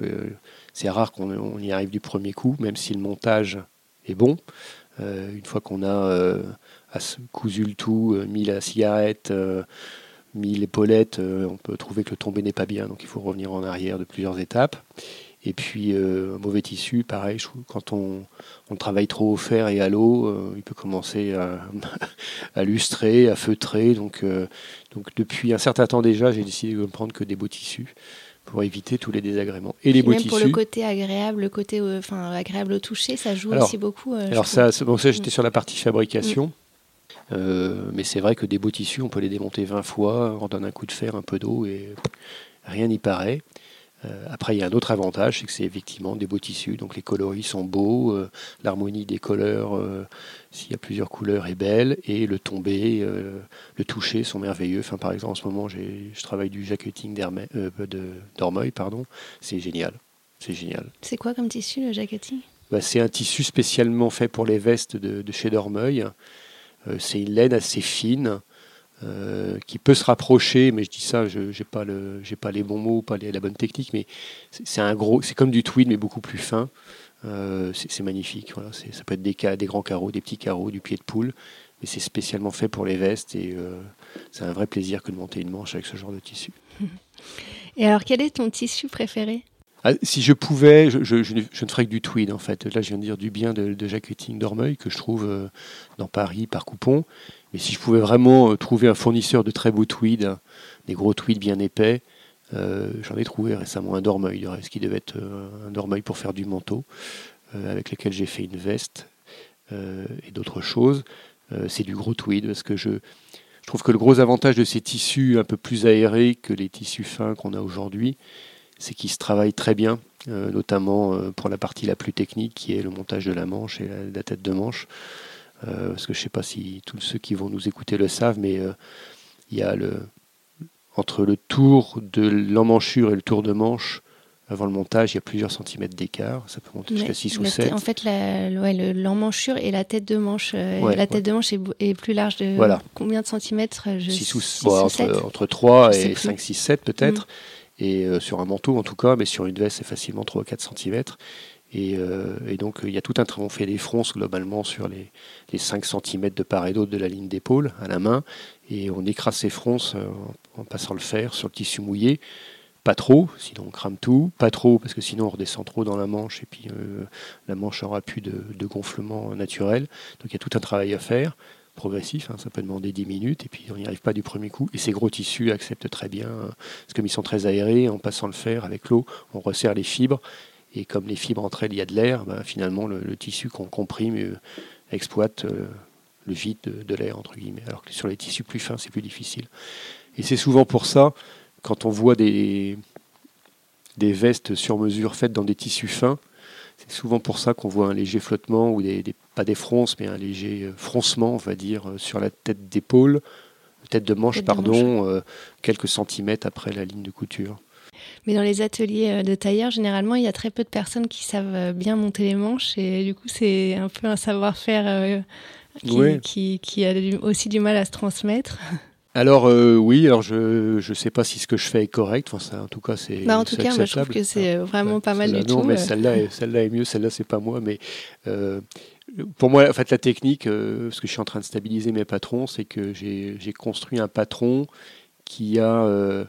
c'est rare qu'on y arrive du premier coup, même si le montage est bon. une fois qu'on a cousu le tout, mis la cigarette, mis l'épaulette, euh, on peut trouver que le tombé n'est pas bien, donc il faut revenir en arrière de plusieurs étapes. Et puis, euh, un mauvais tissu, pareil, quand on, travaille trop au fer et à l'eau, euh, il peut commencer à, lustrer, à feutrer. Donc, donc, depuis un certain temps déjà, j'ai décidé de ne prendre que des beaux tissus pour éviter tous les désagréments. Et les beaux même pour le côté agréable, le côté enfin, agréable au toucher, ça joue aussi beaucoup. alors, ça, bon, ça j'étais mm. sur la partie fabrication. Euh, mais c'est vrai que des beaux tissus, on peut les démonter 20 fois, on donne un coup de fer, un peu d'eau et rien n'y paraît. Euh, après, il y a un autre avantage, c'est que c'est effectivement des beaux tissus, donc les coloris sont beaux, euh, l'harmonie des couleurs, s'il y a plusieurs couleurs, est belle, et le tombé, le toucher sont merveilleux. Enfin, par exemple, en ce moment, je travaille du jacketing de d'Ormeuil, pardon, c'est génial. C'est génial. C'est quoi comme tissu le jacketing? Bah, C'est un tissu spécialement fait pour les vestes de, de chez Dormeuil. Euh, c'est une laine assez fine. Euh, qui peut se rapprocher, mais je dis ça, je n'ai pas, le, pas les bons mots, pas la bonne technique, mais c'est un gros, c'est comme du tweed, mais beaucoup plus fin. Euh, c'est magnifique. Voilà. Ça peut être des, des grands carreaux, des petits carreaux, du pied de poule, mais c'est spécialement fait pour les vestes et c'est un vrai plaisir que de monter une manche avec ce genre de tissu. Et alors, quel est ton tissu préféré? Ah, si je pouvais, je, ne ferais que du tweed en fait. Là, je viens de dire du bien de, de Jacqueline Dormeuil que je trouve euh, dans Paris par coupon. Mais si je pouvais vraiment euh, trouver un fournisseur de très beaux tweeds, des gros tweeds bien épais, euh, j'en ai trouvé récemment un Dormeuil, ce qui devait être un Dormeuil pour faire du manteau, avec lequel j'ai fait une veste et d'autres choses. c'est du gros tweed parce que je trouve que le gros avantage de ces tissus un peu plus aérés que les tissus fins qu'on a aujourd'hui, c'est qu'il se travaille très bien, euh, notamment euh, pour la partie la plus technique qui est le montage de la manche et la, tête de manche. Euh, parce que je ne sais pas si tous ceux qui vont nous écouter le savent, mais il y a le, entre le tour de l'emmanchure et le tour de manche, avant le montage, il y a plusieurs centimètres d'écart. Ça peut monter jusqu'à 6 ou 7. En fait, l'emmanchure et la tête de manche, la tête de manche est, plus large de combien de centimètres 6 ou, entre, entre, 3 et 5, 6, 7 peut-être. Mm euh, sur un manteau en tout cas, mais sur une veste c'est facilement 3 ou 4 cm. Et, donc il y a tout un travail, on fait des fronces globalement sur les, 5 cm de part et d'autre de la ligne d'épaule à la main, et on écrase ces fronces euh, en, passant le fer sur le tissu mouillé. Pas trop, sinon on crame tout. Pas trop, parce que sinon on redescend trop dans la manche et puis euh, la manche aura plus de, de, gonflement naturel. Donc il y a tout un travail à faire progressif, hein, ça peut demander 10 minutes, et puis on n'y arrive pas du premier coup. Et ces gros tissus acceptent très bien, parce que comme ils sont très aérés, en passant le fer avec l'eau, on resserre les fibres, et comme les fibres entre elles, il y a de l'air, ben, finalement le, tissu qu'on comprime euh, exploite euh, le vide de, l'air, entre guillemets, alors que sur les tissus plus fins, c'est plus difficile. Et c'est souvent pour ça, quand on voit des, des vestes sur mesure faites dans des tissus fins, c'est souvent pour ça qu'on voit un léger flottement ou des, pas des fronces, mais un léger euh, froncement, on va dire, euh, sur la tête d'épaule, tête de manche, pardon, euh, quelques centimètres après la ligne de couture. Mais dans les ateliers de tailleur, généralement, il y a très peu de personnes qui savent bien monter les manches et du coup, c'est un peu un savoir-faire qui, qui, a aussi du mal à se transmettre. Alors euh, oui, alors je ne sais pas si ce que je fais est correct. Enfin, ça, en tout cas, c'est. Bah, en tout cas, moi, je trouve que c'est euh, vraiment pas mal du tout. Non, mais euh. celle-là, est, celle-là est mieux. Celle-là, c'est pas moi. Mais pour moi, en fait, la technique, ce que je suis en train de stabiliser mes patrons, c'est que j'ai construit un patron qui a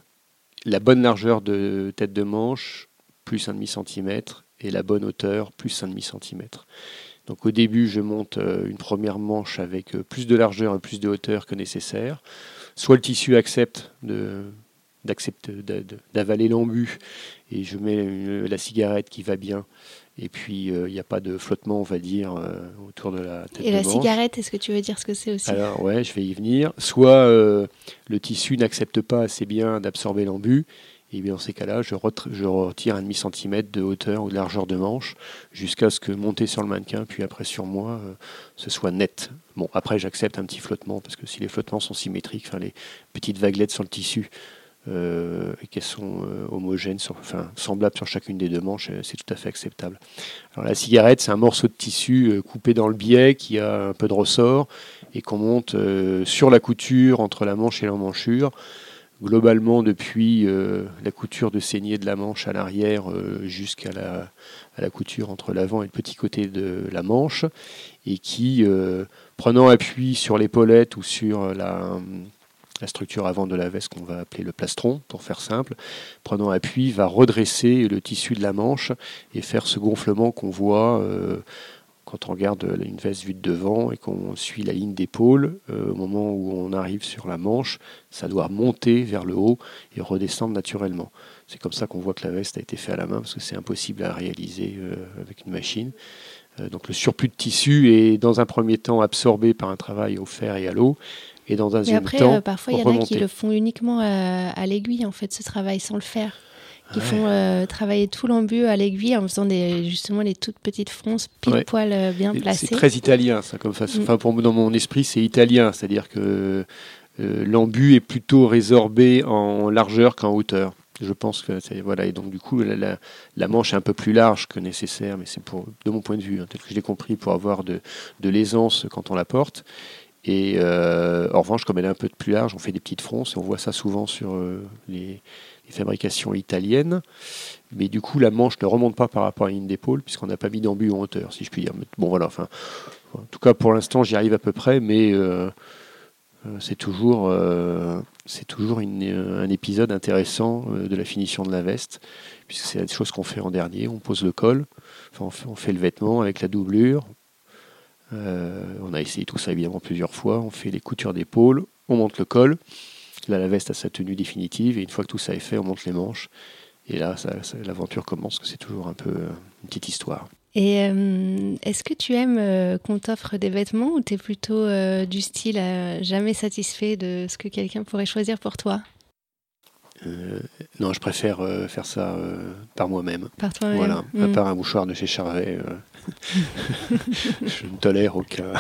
la bonne largeur de tête de manche, plus un demi centimètre, et la bonne hauteur, plus un demi centimètre. Donc au début, je monte une première manche avec plus de largeur et plus de hauteur que nécessaire. Soit le tissu accepte d'avaler l'embu et je mets la cigarette qui va bien. Et puis, il n'y a pas de flottement, on va dire, autour de la tête. Et la cigarette, est-ce que tu veux dire ce que c'est aussi? Alors, ouais, je vais y venir. Soit le tissu n'accepte pas assez bien d'absorber l'embu, et bien dans ces cas-là, je, retire un demi-centimètre de hauteur ou de largeur de manche jusqu'à ce que monter sur le mannequin, puis après sur moi, euh, ce soit net. Bon, après, j'accepte un petit flottement parce que si les flottements sont symétriques, enfin, les petites vaguelettes sur le tissu, euh, et qu'elles sont euh, homogènes, enfin semblables sur chacune des deux manches, c'est tout à fait acceptable. Alors la cigarette, c'est un morceau de tissu coupé dans le biais qui a un peu de ressort et qu'on monte sur la couture entre la manche et l'emmanchure globalement depuis euh, la couture de saignée de la manche à l'arrière euh, jusqu'à la, couture entre l'avant et le petit côté de la manche, et qui, euh, prenant appui sur l'épaulette ou sur la, structure avant de la veste qu'on va appeler le plastron, pour faire simple, prenant appui, va redresser le tissu de la manche et faire ce gonflement qu'on voit quand on regarde une veste vue de devant et qu'on suit la ligne d'épaule, euh, au moment où on arrive sur la manche, ça doit monter vers le haut et redescendre naturellement. C'est comme ça qu'on voit que la veste a été faite à la main parce que c'est impossible à réaliser euh, avec une machine. Euh, donc le surplus de tissu est dans un premier temps absorbé par un travail au fer et à l'eau. Et dans un deuxième après, temps, parfois il y en a qui le font uniquement à l'aiguille en fait ce travail sans le faire qui font euh, travailler tout l'embu à l'aiguille en faisant des, justement les toutes petites fronces pile poil euh, bien placées. C'est très italien, ça, comme façon. Mm. Enfin, pour, dans mon esprit, c'est italien, c'est-à-dire que euh, l'embu est plutôt résorbé en largeur qu'en hauteur. Je pense que voilà et donc du coup la, la, manche est un peu plus large que nécessaire, mais c'est pour de mon point de vue, hein, tel que je l'ai compris, pour avoir de, de l'aisance quand on la porte. Et en revanche, comme elle est un peu plus large, on fait des petites fronces et on voit ça souvent sur les, fabrication italienne. Mais du coup, la manche ne remonte pas par rapport à une ligne d'épaule, puisqu'on n'a pas mis d'embu en hauteur, si je puis dire. bon, voilà, enfin, en tout cas, pour l'instant, j'y arrive à peu près, mais euh, euh, c'est toujours, euh, c'est toujours un épisode intéressant de la finition de la veste, puisque c'est la chose qu'on fait en dernier. On pose le col, on fait le vêtement avec la doublure. on a essayé tout ça évidemment plusieurs fois. On fait les coutures d'épaule, on monte le col. Là, la veste a sa tenue définitive, et une fois que tout ça est fait, on monte les manches. Et là, l'aventure commence, que c'est toujours un peu euh, une petite histoire. Et euh, est-ce que tu aimes euh, qu'on t'offre des vêtements ou tu es plutôt du style jamais satisfait de ce que quelqu'un pourrait choisir pour toi? Non, je préfère faire ça par moi-même. Par toi-même Voilà, à hmm. part un mouchoir de chez Charvet. je ne tolère aucun,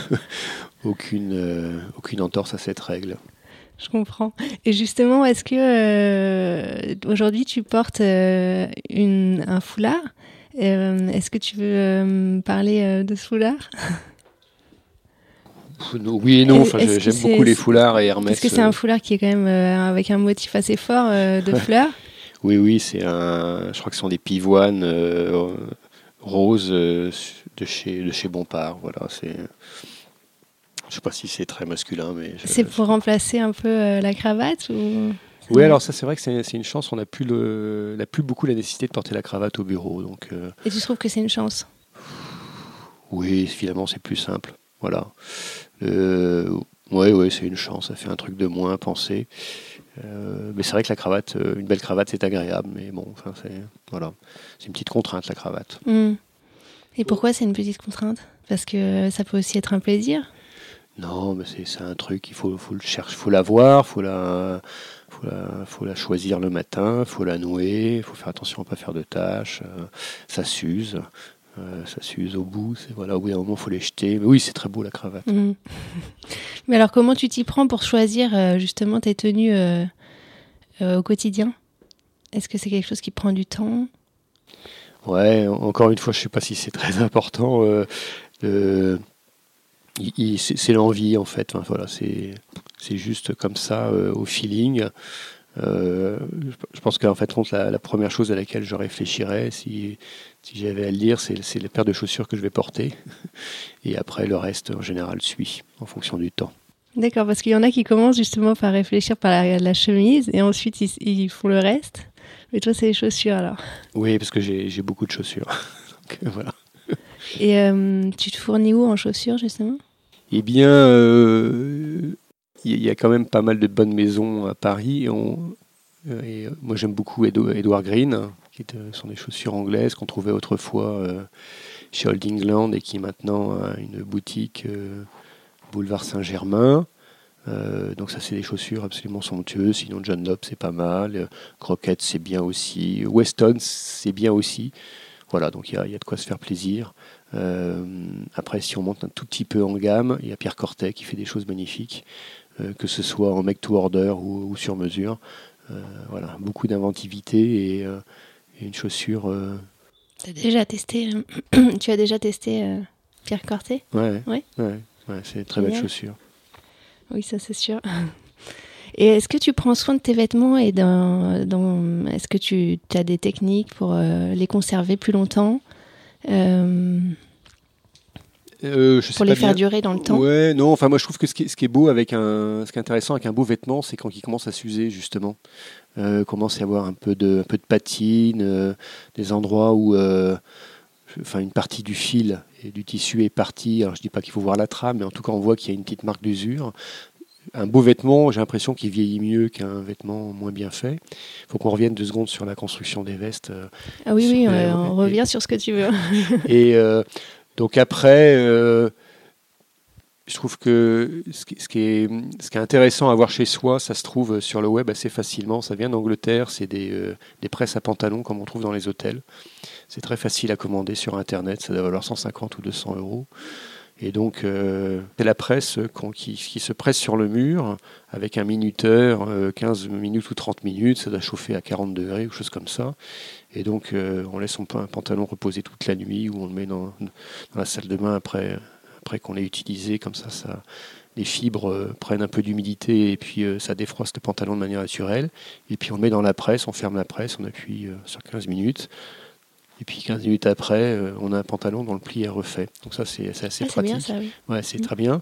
aucune, aucune entorse à cette règle. Je comprends. Et justement, est-ce que euh, aujourd'hui tu portes euh, une, un foulard? Euh, Est-ce que tu veux parler de ce foulard? Oui et non. Enfin, J'aime beaucoup les foulards et Hermès. Est-ce que c'est un foulard qui est quand même avec un motif assez fort de fleurs Oui, oui, c'est un. Je crois que ce sont des pivoines roses de chez de chez Bompard. Voilà, c'est. Je ne sais pas si c'est très masculin, mais. C'est pour remplacer un peu euh, la cravate ou... Oui, alors ça, c'est vrai que c'est une chance. On n'a plus, le, plus beaucoup la nécessité de porter la cravate au bureau. Donc, euh, Et tu trouves que c'est une chance? Oui, finalement, c'est plus simple. Voilà. Euh, oui, ouais, c'est une chance. Ça fait un truc de moins à penser. mais c'est vrai que la cravate, une belle cravate, c'est agréable. Mais bon, enfin, c'est voilà, c'est une petite contrainte la cravate. Hmm. Et pourquoi c'est une petite contrainte? Parce que ça peut aussi être un plaisir. Non, mais c'est un truc, il faut, faut le chercher, faut la voir, faut la, faut la, faut la choisir le matin, faut la nouer, il faut faire attention à ne pas faire de tâches, euh, ça s'use. Euh, ça s'use au bout, voilà, au bout d'un moment, il faut les jeter. Mais oui, c'est très beau la cravate. Mhm. Mais alors, comment tu t'y prends pour choisir euh, justement tes tenues au quotidien? Est-ce que c'est quelque chose qui prend du temps? Ouais, encore une fois, je ne sais pas si c'est très important c'est l'envie en fait. voilà, c'est juste comme ça euh, au feeling. Euh, je pense qu'en fait, la, la, première chose à laquelle je réfléchirais, si, si j'avais à le dire, c'est les paires de chaussures que je vais porter. Et après, le reste, en général, suit en fonction du temps. D'accord, parce qu'il y en a qui commencent justement par réfléchir par la, chemise et ensuite ils, font le reste. Mais toi, c'est les chaussures alors Oui, parce que j'ai beaucoup de chaussures. Donc, voilà. Et euh, tu te fournis où en chaussures justement? Eh bien, euh, il y a quand même pas mal de bonnes maisons à Paris. On, et moi, j'aime beaucoup Edouard Green, qui sont des chaussures anglaises qu'on trouvait autrefois chez Holdingland et qui maintenant a une boutique boulevard Saint-Germain. Euh, donc ça c'est des chaussures absolument somptueuses. Sinon John Lobb c'est pas mal, Croquette c'est bien aussi, Weston c'est bien aussi. Voilà, donc il y, a de quoi se faire plaisir. Euh, après, si on monte un tout petit peu en gamme, il y a Pierre Cortet qui fait des choses magnifiques, euh, que ce soit en make to order ou, sur mesure. voilà, beaucoup d'inventivité et, et, une chaussure. As déjà testé Tu as déjà testé Pierre Cortet? Ouais. Ouais. ouais. Ouais, c'est très belle chaussure. Oui, ça c'est sûr. Et est-ce que tu prends soin de tes vêtements et dans, dans est-ce que tu as des techniques pour euh, les conserver plus longtemps? Euh, euh, Pour les faire durer dans le temps Ouais, non, enfin moi je trouve que ce qui est, ce qui est beau avec un, ce qui est intéressant avec un beau vêtement, c'est quand il commence à s'user justement. commence à y avoir un peu de, un peu de patine, des endroits où enfin une partie du fil et du tissu est partie. Alors je dis pas qu'il faut voir la trame, mais en tout cas on voit qu'il y a une petite marque d'usure. Un beau vêtement, j'ai l'impression qu'il vieillit mieux qu'un vêtement moins bien fait. Il faut qu'on revienne deux secondes sur la construction des vestes. Euh, ah oui, oui, on, revient sur ce que tu veux. et euh, donc après, euh, je trouve que ce qui, ce, qui est, ce qui, est, intéressant à voir chez soi, ça se trouve sur le web assez facilement. Ça vient d'Angleterre, c'est des, des presses à pantalons comme on trouve dans les hôtels. C'est très facile à commander sur Internet, ça doit valoir 150 ou 200 euros. Et donc, euh, c'est la presse qui, se presse sur le mur avec un minuteur, 15 euh, minutes ou 30 minutes, ça doit chauffer à 40 degrés ou chose comme ça. Et donc, euh, on laisse son pantalon reposer toute la nuit ou on le met dans, la salle de bain après, qu'on l'ait utilisé. Comme ça, ça, les fibres prennent un peu d'humidité et puis ça défroste le pantalon de manière naturelle. Et puis, on le met dans la presse, on ferme la presse, on appuie sur 15 minutes. Et puis 15 minutes après, euh, on a un pantalon dont le pli est refait. Donc ça, c'est assez ah, pratique. ça, oui. Ouais, c'est très bien.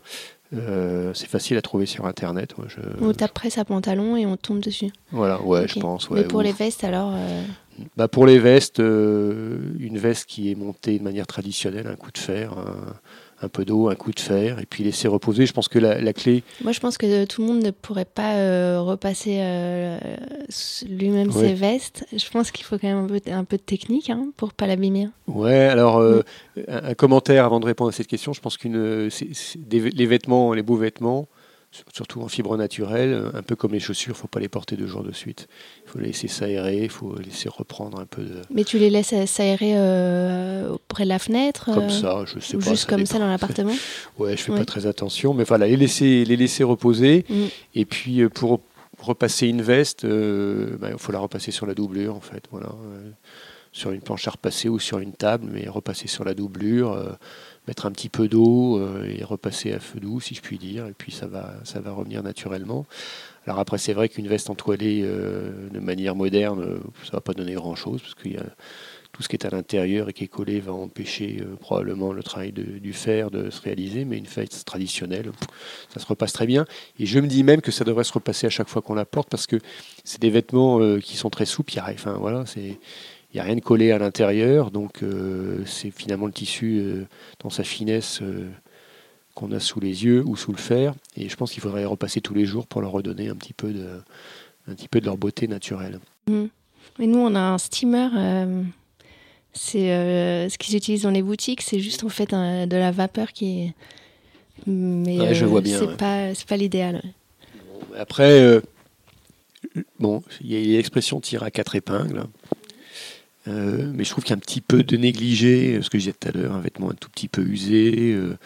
Euh, c'est facile à trouver sur Internet. Moi, je... On tape presse à pantalon et on tombe dessus. Voilà, ouais, je pense. Mais pour les vestes, alors euh, bah Pour les vestes, une veste qui est montée de manière traditionnelle, un coup de fer, un, un peu d'eau, un coup de fer, et puis laisser reposer. Je pense que la, clé. Moi, je pense que tout le monde ne pourrait pas euh, repasser euh, lui-même ses vestes. Je pense qu'il faut quand même un peu, de technique hein, pour pas l'abîmer. Ouais, alors, euh, un, commentaire avant de répondre à cette question. Je pense que les vêtements, les beaux vêtements, surtout en fibre naturelle, un peu comme les chaussures, il ne faut pas les porter deux jours de suite. Il faut les laisser s'aérer, il faut laisser reprendre un peu de... Mais tu les laisses s'aérer euh, près de la fenêtre Comme euh, ça, je sais pas. Juste comme ça dans l'appartement Ouais, je fais pas très attention, mais voilà, les laisser, les laisser reposer. Mm. Et puis euh, pour repasser une veste, bah, il faut la repasser sur la doublure en fait. Voilà. sur une planche à repasser ou sur une table, mais repasser sur la doublure mettre un petit peu d'eau euh, et repasser à feu doux, si je puis dire, et puis ça va, ça va revenir naturellement. Alors après, c'est vrai qu'une veste entoilée euh, de manière moderne, euh, ça va pas donner grand-chose, parce qu'il y a tout ce qui est à l'intérieur et qui est collé va empêcher probablement le travail du fer de se réaliser, mais une veste traditionnelle, ça se repasse très bien. Et je me dis même que ça devrait se repasser à chaque fois qu'on la porte, parce que c'est des vêtements qui sont très souples. Enfin, voilà, c'est n'y a rien de collé à l'intérieur, donc euh, c'est finalement le tissu euh, dans sa finesse euh, qu'on a sous les yeux ou sous le fer. Et je pense qu'il faudrait repasser tous les jours pour leur redonner un petit peu de, un petit peu de leur beauté naturelle. Mmh. Et nous, on a un steamer. c'est ce qu'ils utilisent dans les boutiques, c'est juste en fait de la vapeur qui est. Mais je vois bien. C'est pas, pas l'idéal. après, bon, il y a l'expression tire à quatre épingles. Euh, mais je trouve qu'il y a un petit peu de négligé, ce que je disais tout à l'heure, un vêtement un tout petit peu usé. Euh,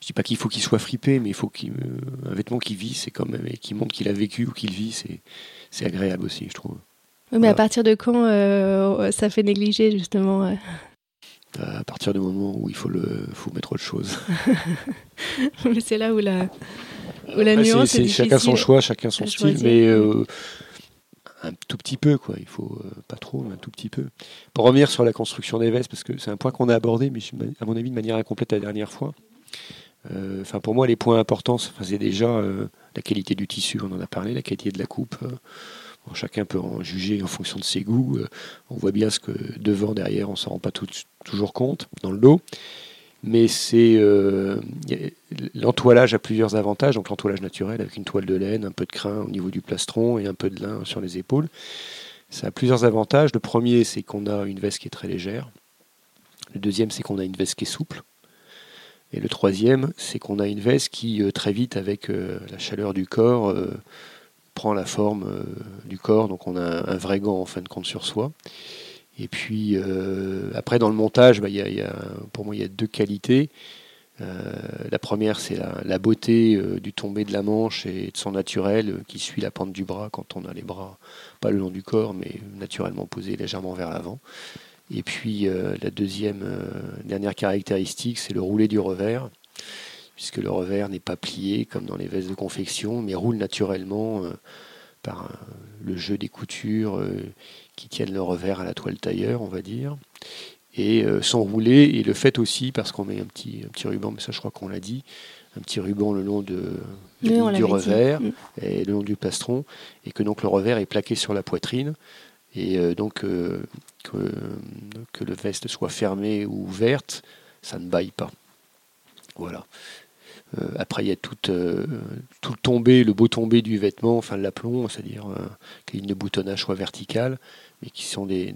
je dis pas qu'il faut qu'il soit fripé, mais il faut qu'un vêtement qui vit, c'est quand même, et qui montre qu'il a vécu ou qu'il vit, c'est agréable aussi, je trouve. Oui, mais à partir de quand euh, ça fait négliger, justement À partir du moment où il faut, le, faut mettre autre chose. c'est là où la, où la nuance est, Chacun son choix, chacun son style, mais un tout petit peu, quoi. Il faut euh, pas trop, mais un tout petit peu. Pour revenir sur la construction des vestes, parce que c'est un point qu'on a abordé, mais à mon avis de manière incomplète la dernière fois. Enfin, pour moi, les points importants, c'est déjà la qualité du tissu, on en a parlé, la qualité de la coupe. chacun peut en juger en fonction de ses goûts. on voit bien ce que devant, derrière, on s'en rend pas toujours compte dans le dos. Mais c'est euh, l'entoilage a plusieurs avantages. Donc l'entoilage naturel avec une toile de laine, un peu de crin au niveau du plastron et un peu de lin sur les épaules. Ça a plusieurs avantages. Le premier, c'est qu'on a une veste qui est très légère. Le deuxième, c'est qu'on a une veste qui est souple. Et le troisième, c'est qu'on a une veste qui, euh, très vite, avec euh, la chaleur du corps, prend la forme du corps. Donc on a un vrai gant en fin de compte sur soi. Et puis euh, après dans le montage, bah, pour moi il y a deux qualités. Euh, la première c'est la, beauté euh, du tombé de la manche et de son naturel qui suit la pente du bras quand on a les bras pas le long du corps mais naturellement posés légèrement vers l'avant. Et puis la deuxième dernière caractéristique c'est le roulé du revers puisque le revers n'est pas plié comme dans les vestes de confection mais roule naturellement par le jeu des coutures qui tiennent le revers à la toile tailleur, on va dire, et euh, s'enrouler, et le fait aussi, parce qu'on met un petit, un petit ruban, mais ça je crois qu'on l'a dit, un petit ruban le long de, du revers mm. et le long du plastron, et que donc le revers est plaqué sur la poitrine, et euh, donc euh, que, que, le veste soit fermé ou ouverte, ça ne baille pas. Voilà. Après, il y a tout, tout le tombé, le beau tombé du vêtement, enfin l'aplomb, c'est-à-dire que la ligne de boutonnage soit verticale mais qui sont des,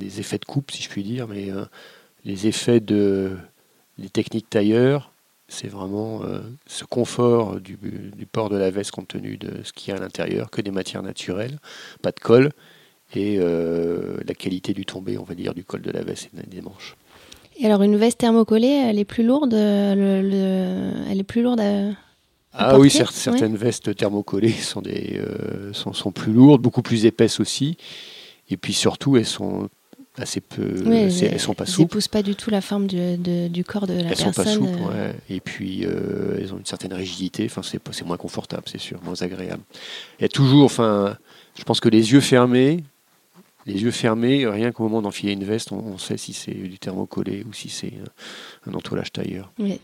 effets de coupe, si je puis dire. Mais euh, les effets de techniques tailleurs, c'est vraiment euh, ce confort du, port de la veste compte tenu de ce qu'il y a à l'intérieur, que des matières naturelles, pas de colle, et euh, la qualité du tombé, on va dire, du col de la veste et des manches. Et alors une veste thermocollée, elle est plus lourde, elle est plus lourde à, ah oui, certaines vestes thermocollées sont, des, sont, sont, plus lourdes, beaucoup plus épaisses aussi. Et puis surtout, elles sont assez peu. elles, sont pas souples. Elles n'épousent pas du tout la forme du, du corps de la personne. Elles sont pas souples, euh. ouais. Et puis, euh, elles ont une certaine rigidité. Enfin, c'est moins confortable, c'est sûr, moins agréable. Il y a toujours, enfin, je pense que les yeux fermés, les yeux fermés, rien qu'au moment d'enfiler une veste, on, sait si c'est du thermocollé ou si c'est un, entoilage tailleur. Oui.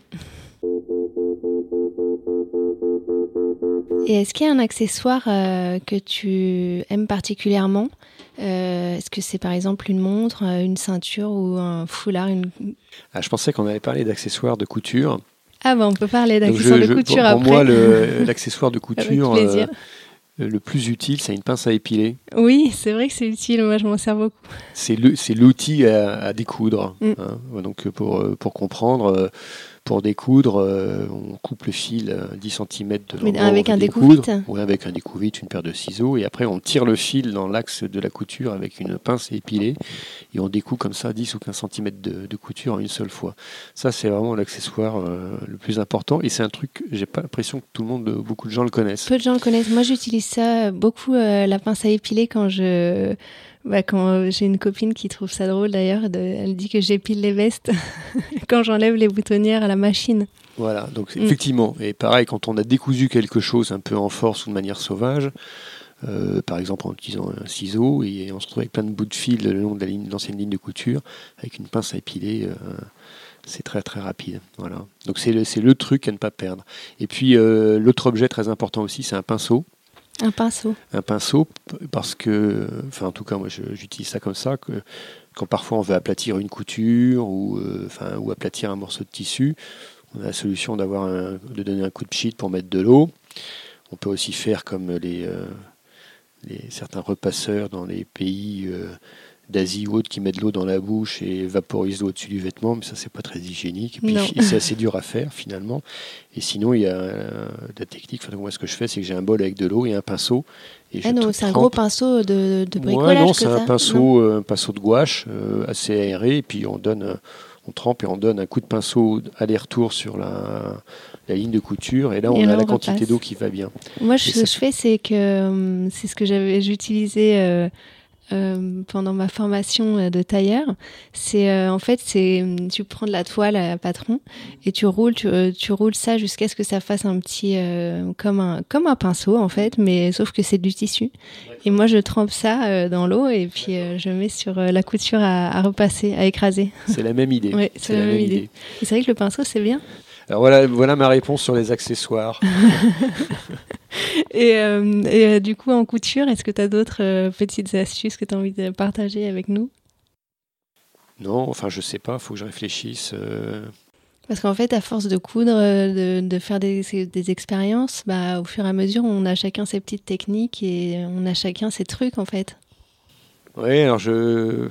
Et est-ce qu'il y a un accessoire euh, que tu aimes particulièrement? Euh, est-ce que c'est par exemple une montre, euh, une ceinture ou un foulard une... Ah, je pensais qu'on allait parler d'accessoires de couture. Ah ben on peut parler d'accessoires de couture pour, après. Pour moi, l'accessoire de couture euh, le plus utile, c'est une pince à épiler. Oui, c'est vrai que c'est utile. Moi, je m'en sers beaucoup. C'est l'outil à, découdre. Mm. Hein. Donc pour, pour comprendre pour découdre, euh, on coupe le fil 10 cm de Mais avec un découvite Oui, avec un découvite, une paire de ciseaux, et après on tire le fil dans l'axe de la couture avec une pince épilée, et on découpe comme ça 10 ou 15 cm de, couture en une seule fois. Ça, c'est vraiment l'accessoire euh, le plus important, et c'est un truc, j'ai pas l'impression que tout le monde, beaucoup de gens le connaissent. Peu de gens le connaissent. Moi, j'utilise ça beaucoup, euh, la pince à épiler, quand je bah, quand euh, j'ai une copine qui trouve ça drôle d'ailleurs, elle dit que j'épile les vestes quand j'enlève les boutonnières à la machine. Voilà, donc mm. effectivement, et pareil, quand on a décousu quelque chose un peu en force ou de manière sauvage, euh, par exemple en utilisant un ciseau, et on se retrouve avec plein de bouts de fil le long de l'ancienne ligne, ligne de couture, avec une pince à épiler. Euh, c'est très très rapide. Voilà. Donc c'est le, le, truc à ne pas perdre. Et puis l'autre objet très important aussi, c'est un pinceau. Un pinceau. Un pinceau, parce que, en tout cas moi j'utilise ça comme ça, quand parfois on veut aplatir une couture ou, euh, ou aplatir un morceau de tissu, on a la solution d'avoir de donner un coup de pchit pour mettre de l'eau. On peut aussi faire comme les, euh, certains repasseurs dans les pays euh, d'Asie ou autres qui mettent de l'eau dans la bouche et vaporisent l'eau au-dessus du vêtement, mais ça c'est pas très hygiénique. Et puis c'est assez dur à faire finalement. Et sinon il y a euh, la technique. Enfin, moi ce que je fais c'est que j'ai un bol avec de l'eau et un pinceau. Et ah non, c'est un gros pinceau de, de bricolage. Ouais, non, c'est un pinceau, euh, un pinceau de gouache euh, assez aéré. Et puis on donne, on trempe et on donne un coup de pinceau aller-retour sur la, la ligne de couture et là on a la quantité d'eau qui va bien. Moi ce que je fais c'est que c'est ce que j'avais j'utilisais euh, pendant ma formation euh, de tailleur, c'est euh, en fait c'est tu prends de la toile à patron et tu roules tu, tu roules ça jusqu'à ce que ça fasse un petit comme un comme un pinceau en fait, mais sauf que c'est du tissu. Et moi je trempe ça dans l'eau et puis je mets sur la couture à, repasser, à écraser. C'est la même idée. c'est la, même, idée. idée. C'est vrai que le pinceau c'est bien. Alors voilà, voilà ma réponse sur les accessoires. et, euh, et du coup, en couture, est-ce que tu as d'autres petites astuces que tu as envie de partager avec nous? Non, enfin, je sais pas, il faut que je réfléchisse. Parce qu'en fait, à force de coudre, de, de faire des, des, expériences, bah, au fur et à mesure, on a chacun ses petites techniques et on a chacun ses trucs, en fait. Oui, alors je.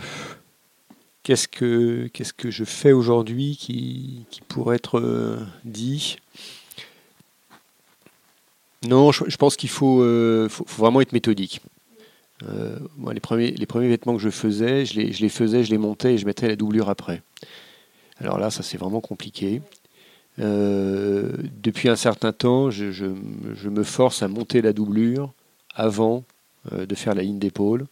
Qu'est-ce que, qu'est-ce que je fais aujourd'hui qui, qui, pourrait être euh, dit? Non, je, pense qu'il faut, euh, faut, vraiment être méthodique. Euh, moi, les, premiers, les premiers vêtements que je faisais, je les, je les faisais, je les montais et je mettais la doublure après. Alors là, ça c'est vraiment compliqué. Depuis un certain temps, je, me force à monter la doublure avant de faire la ligne d'épaule,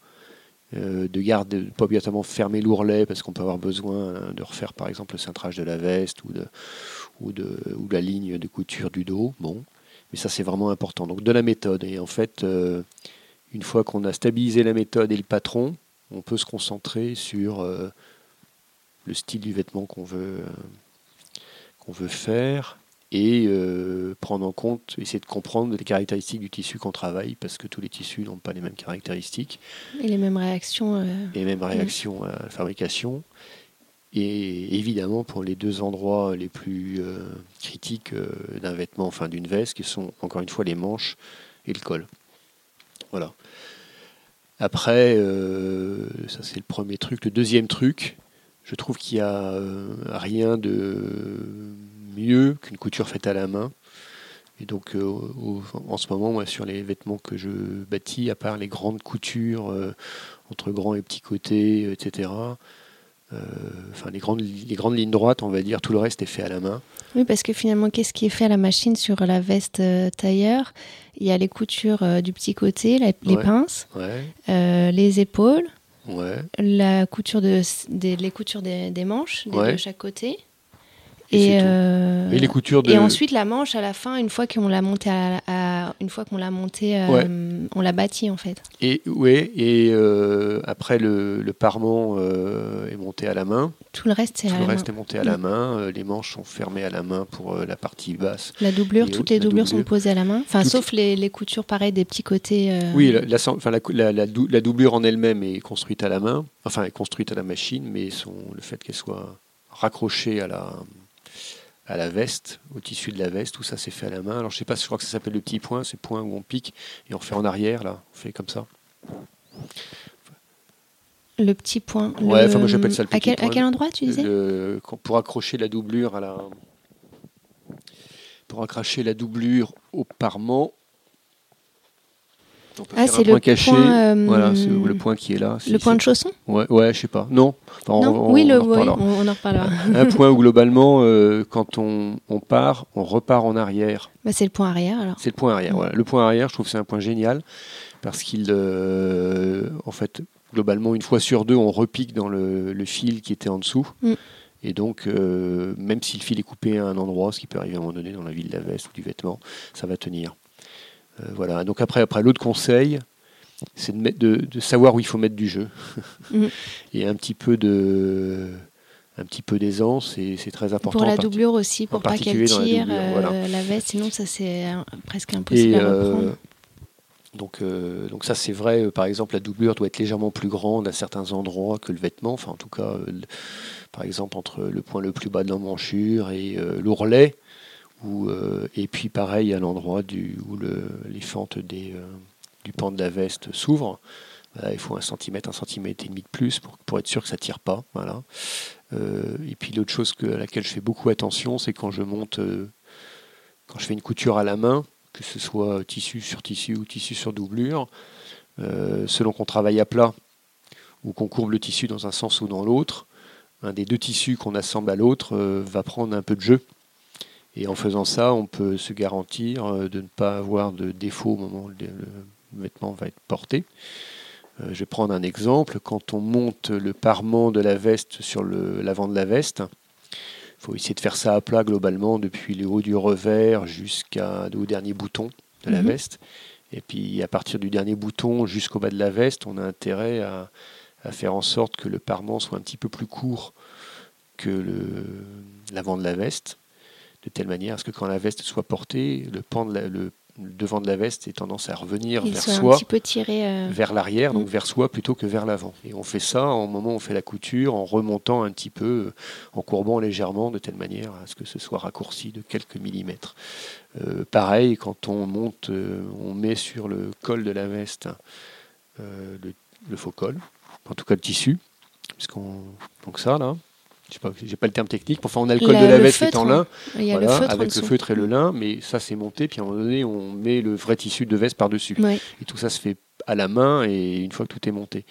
euh, de garder, pas obligatoirement fermer l'ourlet parce qu'on peut avoir besoin de refaire par exemple le cintrage de la veste ou, la ligne de couture du dos. Mais ça c'est vraiment important. Donc de la méthode. Et en fait, une fois qu'on a stabilisé la méthode et le patron, on peut se concentrer sur le style du vêtement euh, qu'on veut faire et euh, prendre en compte, essayer de comprendre les caractéristiques du tissu qu'on travaille, parce que tous les tissus n'ont pas les mêmes caractéristiques. Et les mêmes réactions. Euh, les mêmes réactions à la fabrication. Et évidemment, pour les deux endroits les plus critiques d'un vêtement, enfin d'une veste, qui sont encore une fois les manches et le col. Voilà. Après, ça c'est le premier truc. Le deuxième truc, je trouve qu'il n'y a euh, rien de mieux qu'une couture faite à la main. Et donc, euh, en ce moment, moi, sur les vêtements que je bâtis, à part les grandes coutures euh, entre grands et petits côtés, etc., enfin, les grandes, les grandes lignes droites, on va dire, tout le reste est fait à la main. Oui, parce que finalement, qu'est-ce qui est fait à la machine sur la veste tailleur? Il y a les coutures du petit côté, les pinces, les épaules, la couture de, des, les coutures des, manches de chaque côté. Et, euh, et, les coutures et ensuite la manche à la fin une fois qu'on l'a monté à, une fois qu'on l'a monté euh, on l'a bâti en fait. Et ouais et euh, après le, le parement est monté à la main. Tout le reste c'est le reste est monté à la main. Les manches sont fermées à la main pour la partie basse la doublure toutes les doublures sont posées à la main. Enfin sauf les, les, coutures pareil des petits côtés oui la, enfin, la, la, doublure en elle-même est construite à la main. Enfin est construite à la machine mais son, le fait qu'elle soit raccrochée à la à la veste, au tissu de la veste, tout ça c'est fait à la main. Alors je sais pas, je crois que ça s'appelle le petit point, c'est point où on pique et on fait en arrière là, on fait comme ça. Le petit point. Ouais, enfin moi j'appelle ça le petit à quel, point. À quel endroit tu disais Pour accrocher la doublure à la, pour accrocher la doublure au parement ah, c'est le caché. Point, euh, voilà, c'est le point qui est là. Le point de chausson Ouais, ouais, je sais pas. Non. non oui, le, on, en reparlera. un point où globalement, euh, quand on, on, part, on repart en arrière. Bah, c'est le point arrière alors. C'est le point arrière. Voilà. Le point arrière, je trouve que c'est un point génial parce qu'il, euh, en fait, globalement, une fois sur deux, on repique dans le, le fil qui était en dessous. Mm. Et donc, même si le fil est coupé à un endroit, ce qui peut arriver à un moment donné dans la vie de la veste ou du vêtement, ça va tenir. Euh, voilà. Donc après, après l'autre conseil, c'est de, de, savoir où il faut mettre du jeu mm. et un petit peu de un petit peu d'aisance et c'est très important. Pour la doublure aussi, pour pas qu'elle tire euh, la, veste, sinon ça c'est presque impossible à euh, reprendre. donc, donc ça c'est vrai, par exemple la doublure doit être légèrement plus grande à certains endroits que le vêtement, enfin en tout cas par exemple entre le point le plus bas de l'emmanchure et l'ourlet, euh, et puis pareil à l'endroit où les fentes euh, du pan de la veste s'ouvrent. il faut un centimètre, un centimètre et demi de plus pour, être sûr que ça tire pas. Euh, et puis l'autre chose à laquelle je fais beaucoup attention, c'est quand je monte, quand je fais une couture à la main, que ce soit tissu sur tissu ou tissu sur doublure, selon qu'on travaille à plat ou qu'on courbe le tissu dans un sens ou dans l'autre, un des deux tissus qu'on assemble à l'autre va prendre un peu de jeu. Et en faisant ça, on peut se garantir euh, de ne pas avoir de défaut au moment où le, vêtement va être porté. Euh, je vais prendre un exemple. Quand on monte le parement de la veste sur l'avant de la veste, il faut essayer de faire ça à plat globalement depuis le haut du revers jusqu'au dernier bouton de la mhm. veste. Et puis à partir du dernier bouton jusqu'au bas de la veste, on a intérêt à, à, faire en sorte que le parement soit un petit peu plus court que l'avant de la veste de telle manière à ce que quand la veste soit portée, le pan de le devant de la veste ait tendance à revenir vers soi, euh, vers l'arrière, donc mm. vers soi plutôt que vers l'avant. Et on fait ça au moment où on fait la couture, en remontant un petit peu, en courbant légèrement, de telle manière à ce que ce soit raccourci de quelques millimètres. Euh, pareil, quand on monte, euh, on met sur le col de la veste le, faux col, en tout cas le tissu, puisqu'on donc ça là, je sais pas, pas le terme technique. Enfin, on a le col de la veste qui est en lin, avec le feutre et le lin, mais ça c'est monté. Puis à un moment donné, on met le vrai tissu de veste par dessus. Et tout ça se fait à la main et une fois que tout est monté.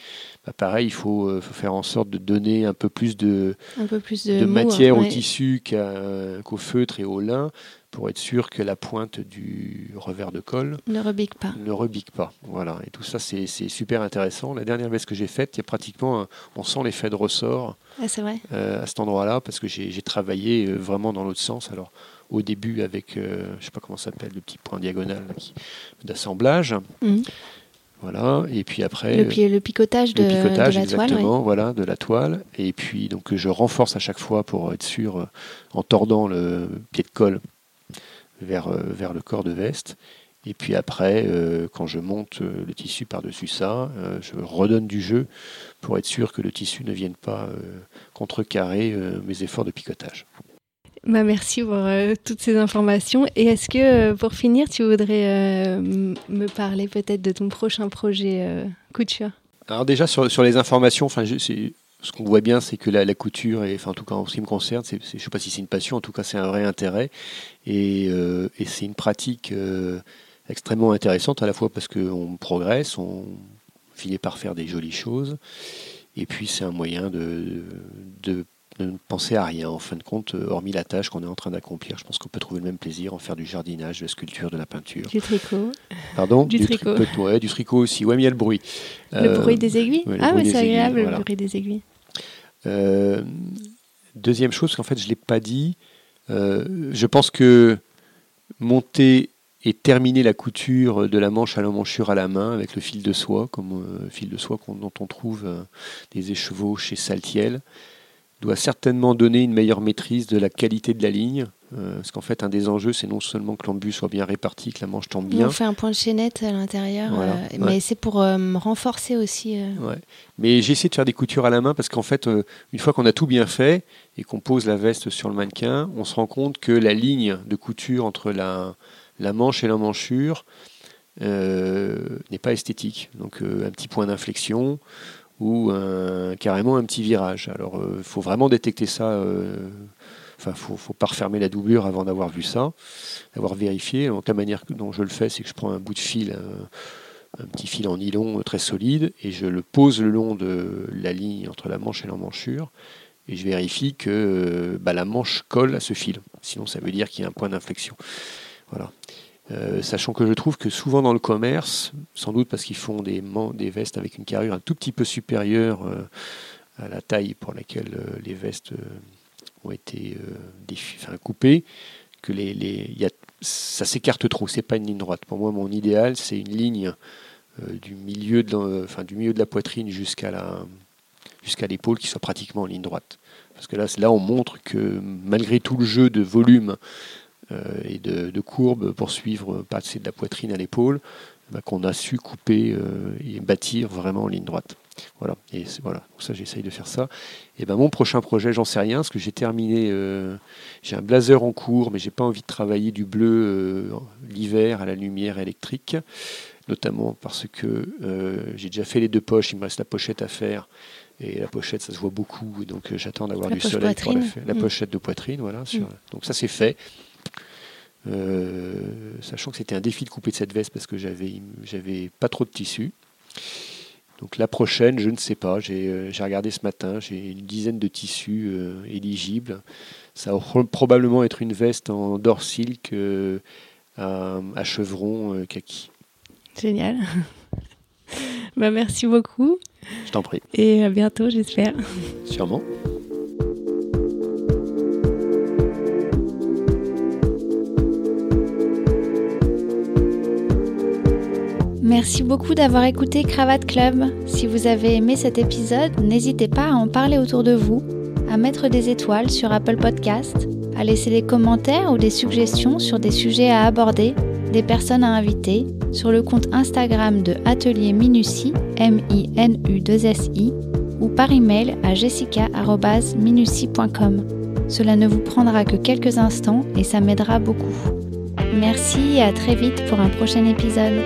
Bah, pareil, il faut, euh, faire en sorte de donner un peu plus de, de, matière au tissu qu'au feutre et au lin pour être sûr que la pointe du revers de col ne rebique pas. Ne rebique pas. Voilà. Et tout ça, c'est super intéressant. La dernière veste que j'ai faite, il y a pratiquement, on sent l'effet de ressort ah, vrai. Euh, à cet endroit-là parce que j'ai travaillé euh, vraiment dans l'autre sens. Alors, au début, avec, euh, je ne sais pas comment ça s'appelle, le petit point diagonal d'assemblage. Mhm. Voilà, et puis après. Le, le picotage, de, picotage, la exactement, voilà, de la toile. Et puis, donc, je renforce à chaque fois pour être sûr, en tordant le pied de colle vers, euh, vers le corps de veste. Et puis après, euh, quand je monte euh, le tissu par-dessus ça, je redonne du jeu pour être sûr que le tissu ne vienne pas contrecarrer mes efforts de picotage. Bah merci pour toutes ces informations. Et est-ce que, pour finir, tu voudrais me parler peut-être de ton prochain projet couture Alors déjà, sur, sur les informations, c'est ce qu'on voit bien, c'est que la, couture, enfin, en tout cas en ce qui me concerne, je ne sais pas si c'est une passion, en tout cas c'est un vrai intérêt. Et, euh, c'est une pratique euh, extrêmement intéressante, à la fois parce qu'on progresse, on finit par faire des jolies choses, et puis c'est un moyen de, ne penser à rien, en fin de compte, euh, hormis la tâche qu'on est en train d'accomplir. Je pense qu'on peut trouver le même plaisir en faire du jardinage, de la sculpture, de la peinture. Du tricot. Pardon Du, tricot. du tricot aussi. Ouais, mais il y a le bruit. Le bruit des aiguilles Ah, mais c'est agréable, le bruit des aiguilles. Euh, deuxième chose qu'en fait je ne l'ai pas dit, euh, je pense que monter et terminer la couture de la manche à l'emmanchure à la main avec le fil de soie, comme euh, fil de soie dont on trouve des écheveaux chez Saltiel, doit certainement donner une meilleure maîtrise de la qualité de la ligne. Euh, parce qu'en fait, un des enjeux, c'est non seulement que l'embut soit bien réparti, que la manche tombe bien. On fait un point de chaînette à l'intérieur, euh, mais c'est pour euh, renforcer aussi. Mais j'ai essayé de faire des coutures à la main parce qu'en fait, une fois qu'on a tout bien fait et qu'on pose la veste sur le mannequin, on se rend compte que la ligne de couture entre la, la manche et l'emmanchure n'est pas esthétique. Donc un petit point d'inflexion ou carrément un petit virage. Alors il faut vraiment détecter ça Enfin, faut, faut pas refermer la doublure avant d'avoir vu ça, d'avoir vérifié. Donc la manière dont je le fais, c'est que je prends un bout de fil, un, petit fil en nylon très solide, et je le pose le long de la ligne entre la manche et l'emmanchure, et je vérifie que euh, bah, la manche colle à ce fil. Sinon, ça veut dire qu'il y a un point d'inflexion. Voilà. Euh, sachant que je trouve que souvent dans le commerce, sans doute parce qu'ils font des, des vestes avec une carrure un tout petit peu supérieure euh, à la taille pour laquelle les vestes ont été euh, coupés, que les, les y a, ça s'écarte trop. C'est pas une ligne droite. Pour moi, mon idéal, c'est une ligne euh, du milieu de, la, enfin, du milieu de la poitrine jusqu'à la jusqu'à l'épaule qui soit pratiquement en ligne droite. Parce que là, là, on montre que malgré tout le jeu de volume euh, et de, de courbe pour suivre passer de la poitrine à l'épaule, bah, qu'on a su couper et bâtir vraiment en ligne droite. Voilà, et voilà, donc ça j'essaye de faire ça. Et ben mon prochain projet, j'en sais rien, parce que j'ai terminé, euh, j'ai un blazer en cours, mais j'ai pas envie de travailler du bleu euh, l'hiver à la lumière électrique, notamment parce que euh, j'ai déjà fait les deux poches, il me reste la pochette à faire. Et la pochette, ça se voit beaucoup, donc j'attends d'avoir du soleil pour. La mm. pochette de poitrine, voilà. Mm. Donc ça, c'est fait. Sachant que c'était un défi de couper de cette veste parce que j'avais, j'avais pas trop de tissu. Donc la prochaine, je ne sais pas. J'ai euh, regardé ce matin, j'ai une dizaine de tissus euh, éligibles. Ça va probablement être une veste en dor silk euh, à, chevron kaki. Génial. bah, merci beaucoup. Je t'en prie. Et à bientôt, j'espère. Sûrement. Merci beaucoup d'avoir écouté Cravate Club. Si vous avez aimé cet épisode, n'hésitez pas à en parler autour de vous, à mettre des étoiles sur Apple Podcast, à laisser des commentaires ou des suggestions sur des sujets à aborder, des personnes à inviter, sur le compte Instagram de Atelier Minutie, M-I-N-U-2-S-I, ou par email à jessica.minutie.com. Cela ne vous prendra que quelques instants et ça m'aidera beaucoup. Merci et à très vite pour un prochain épisode.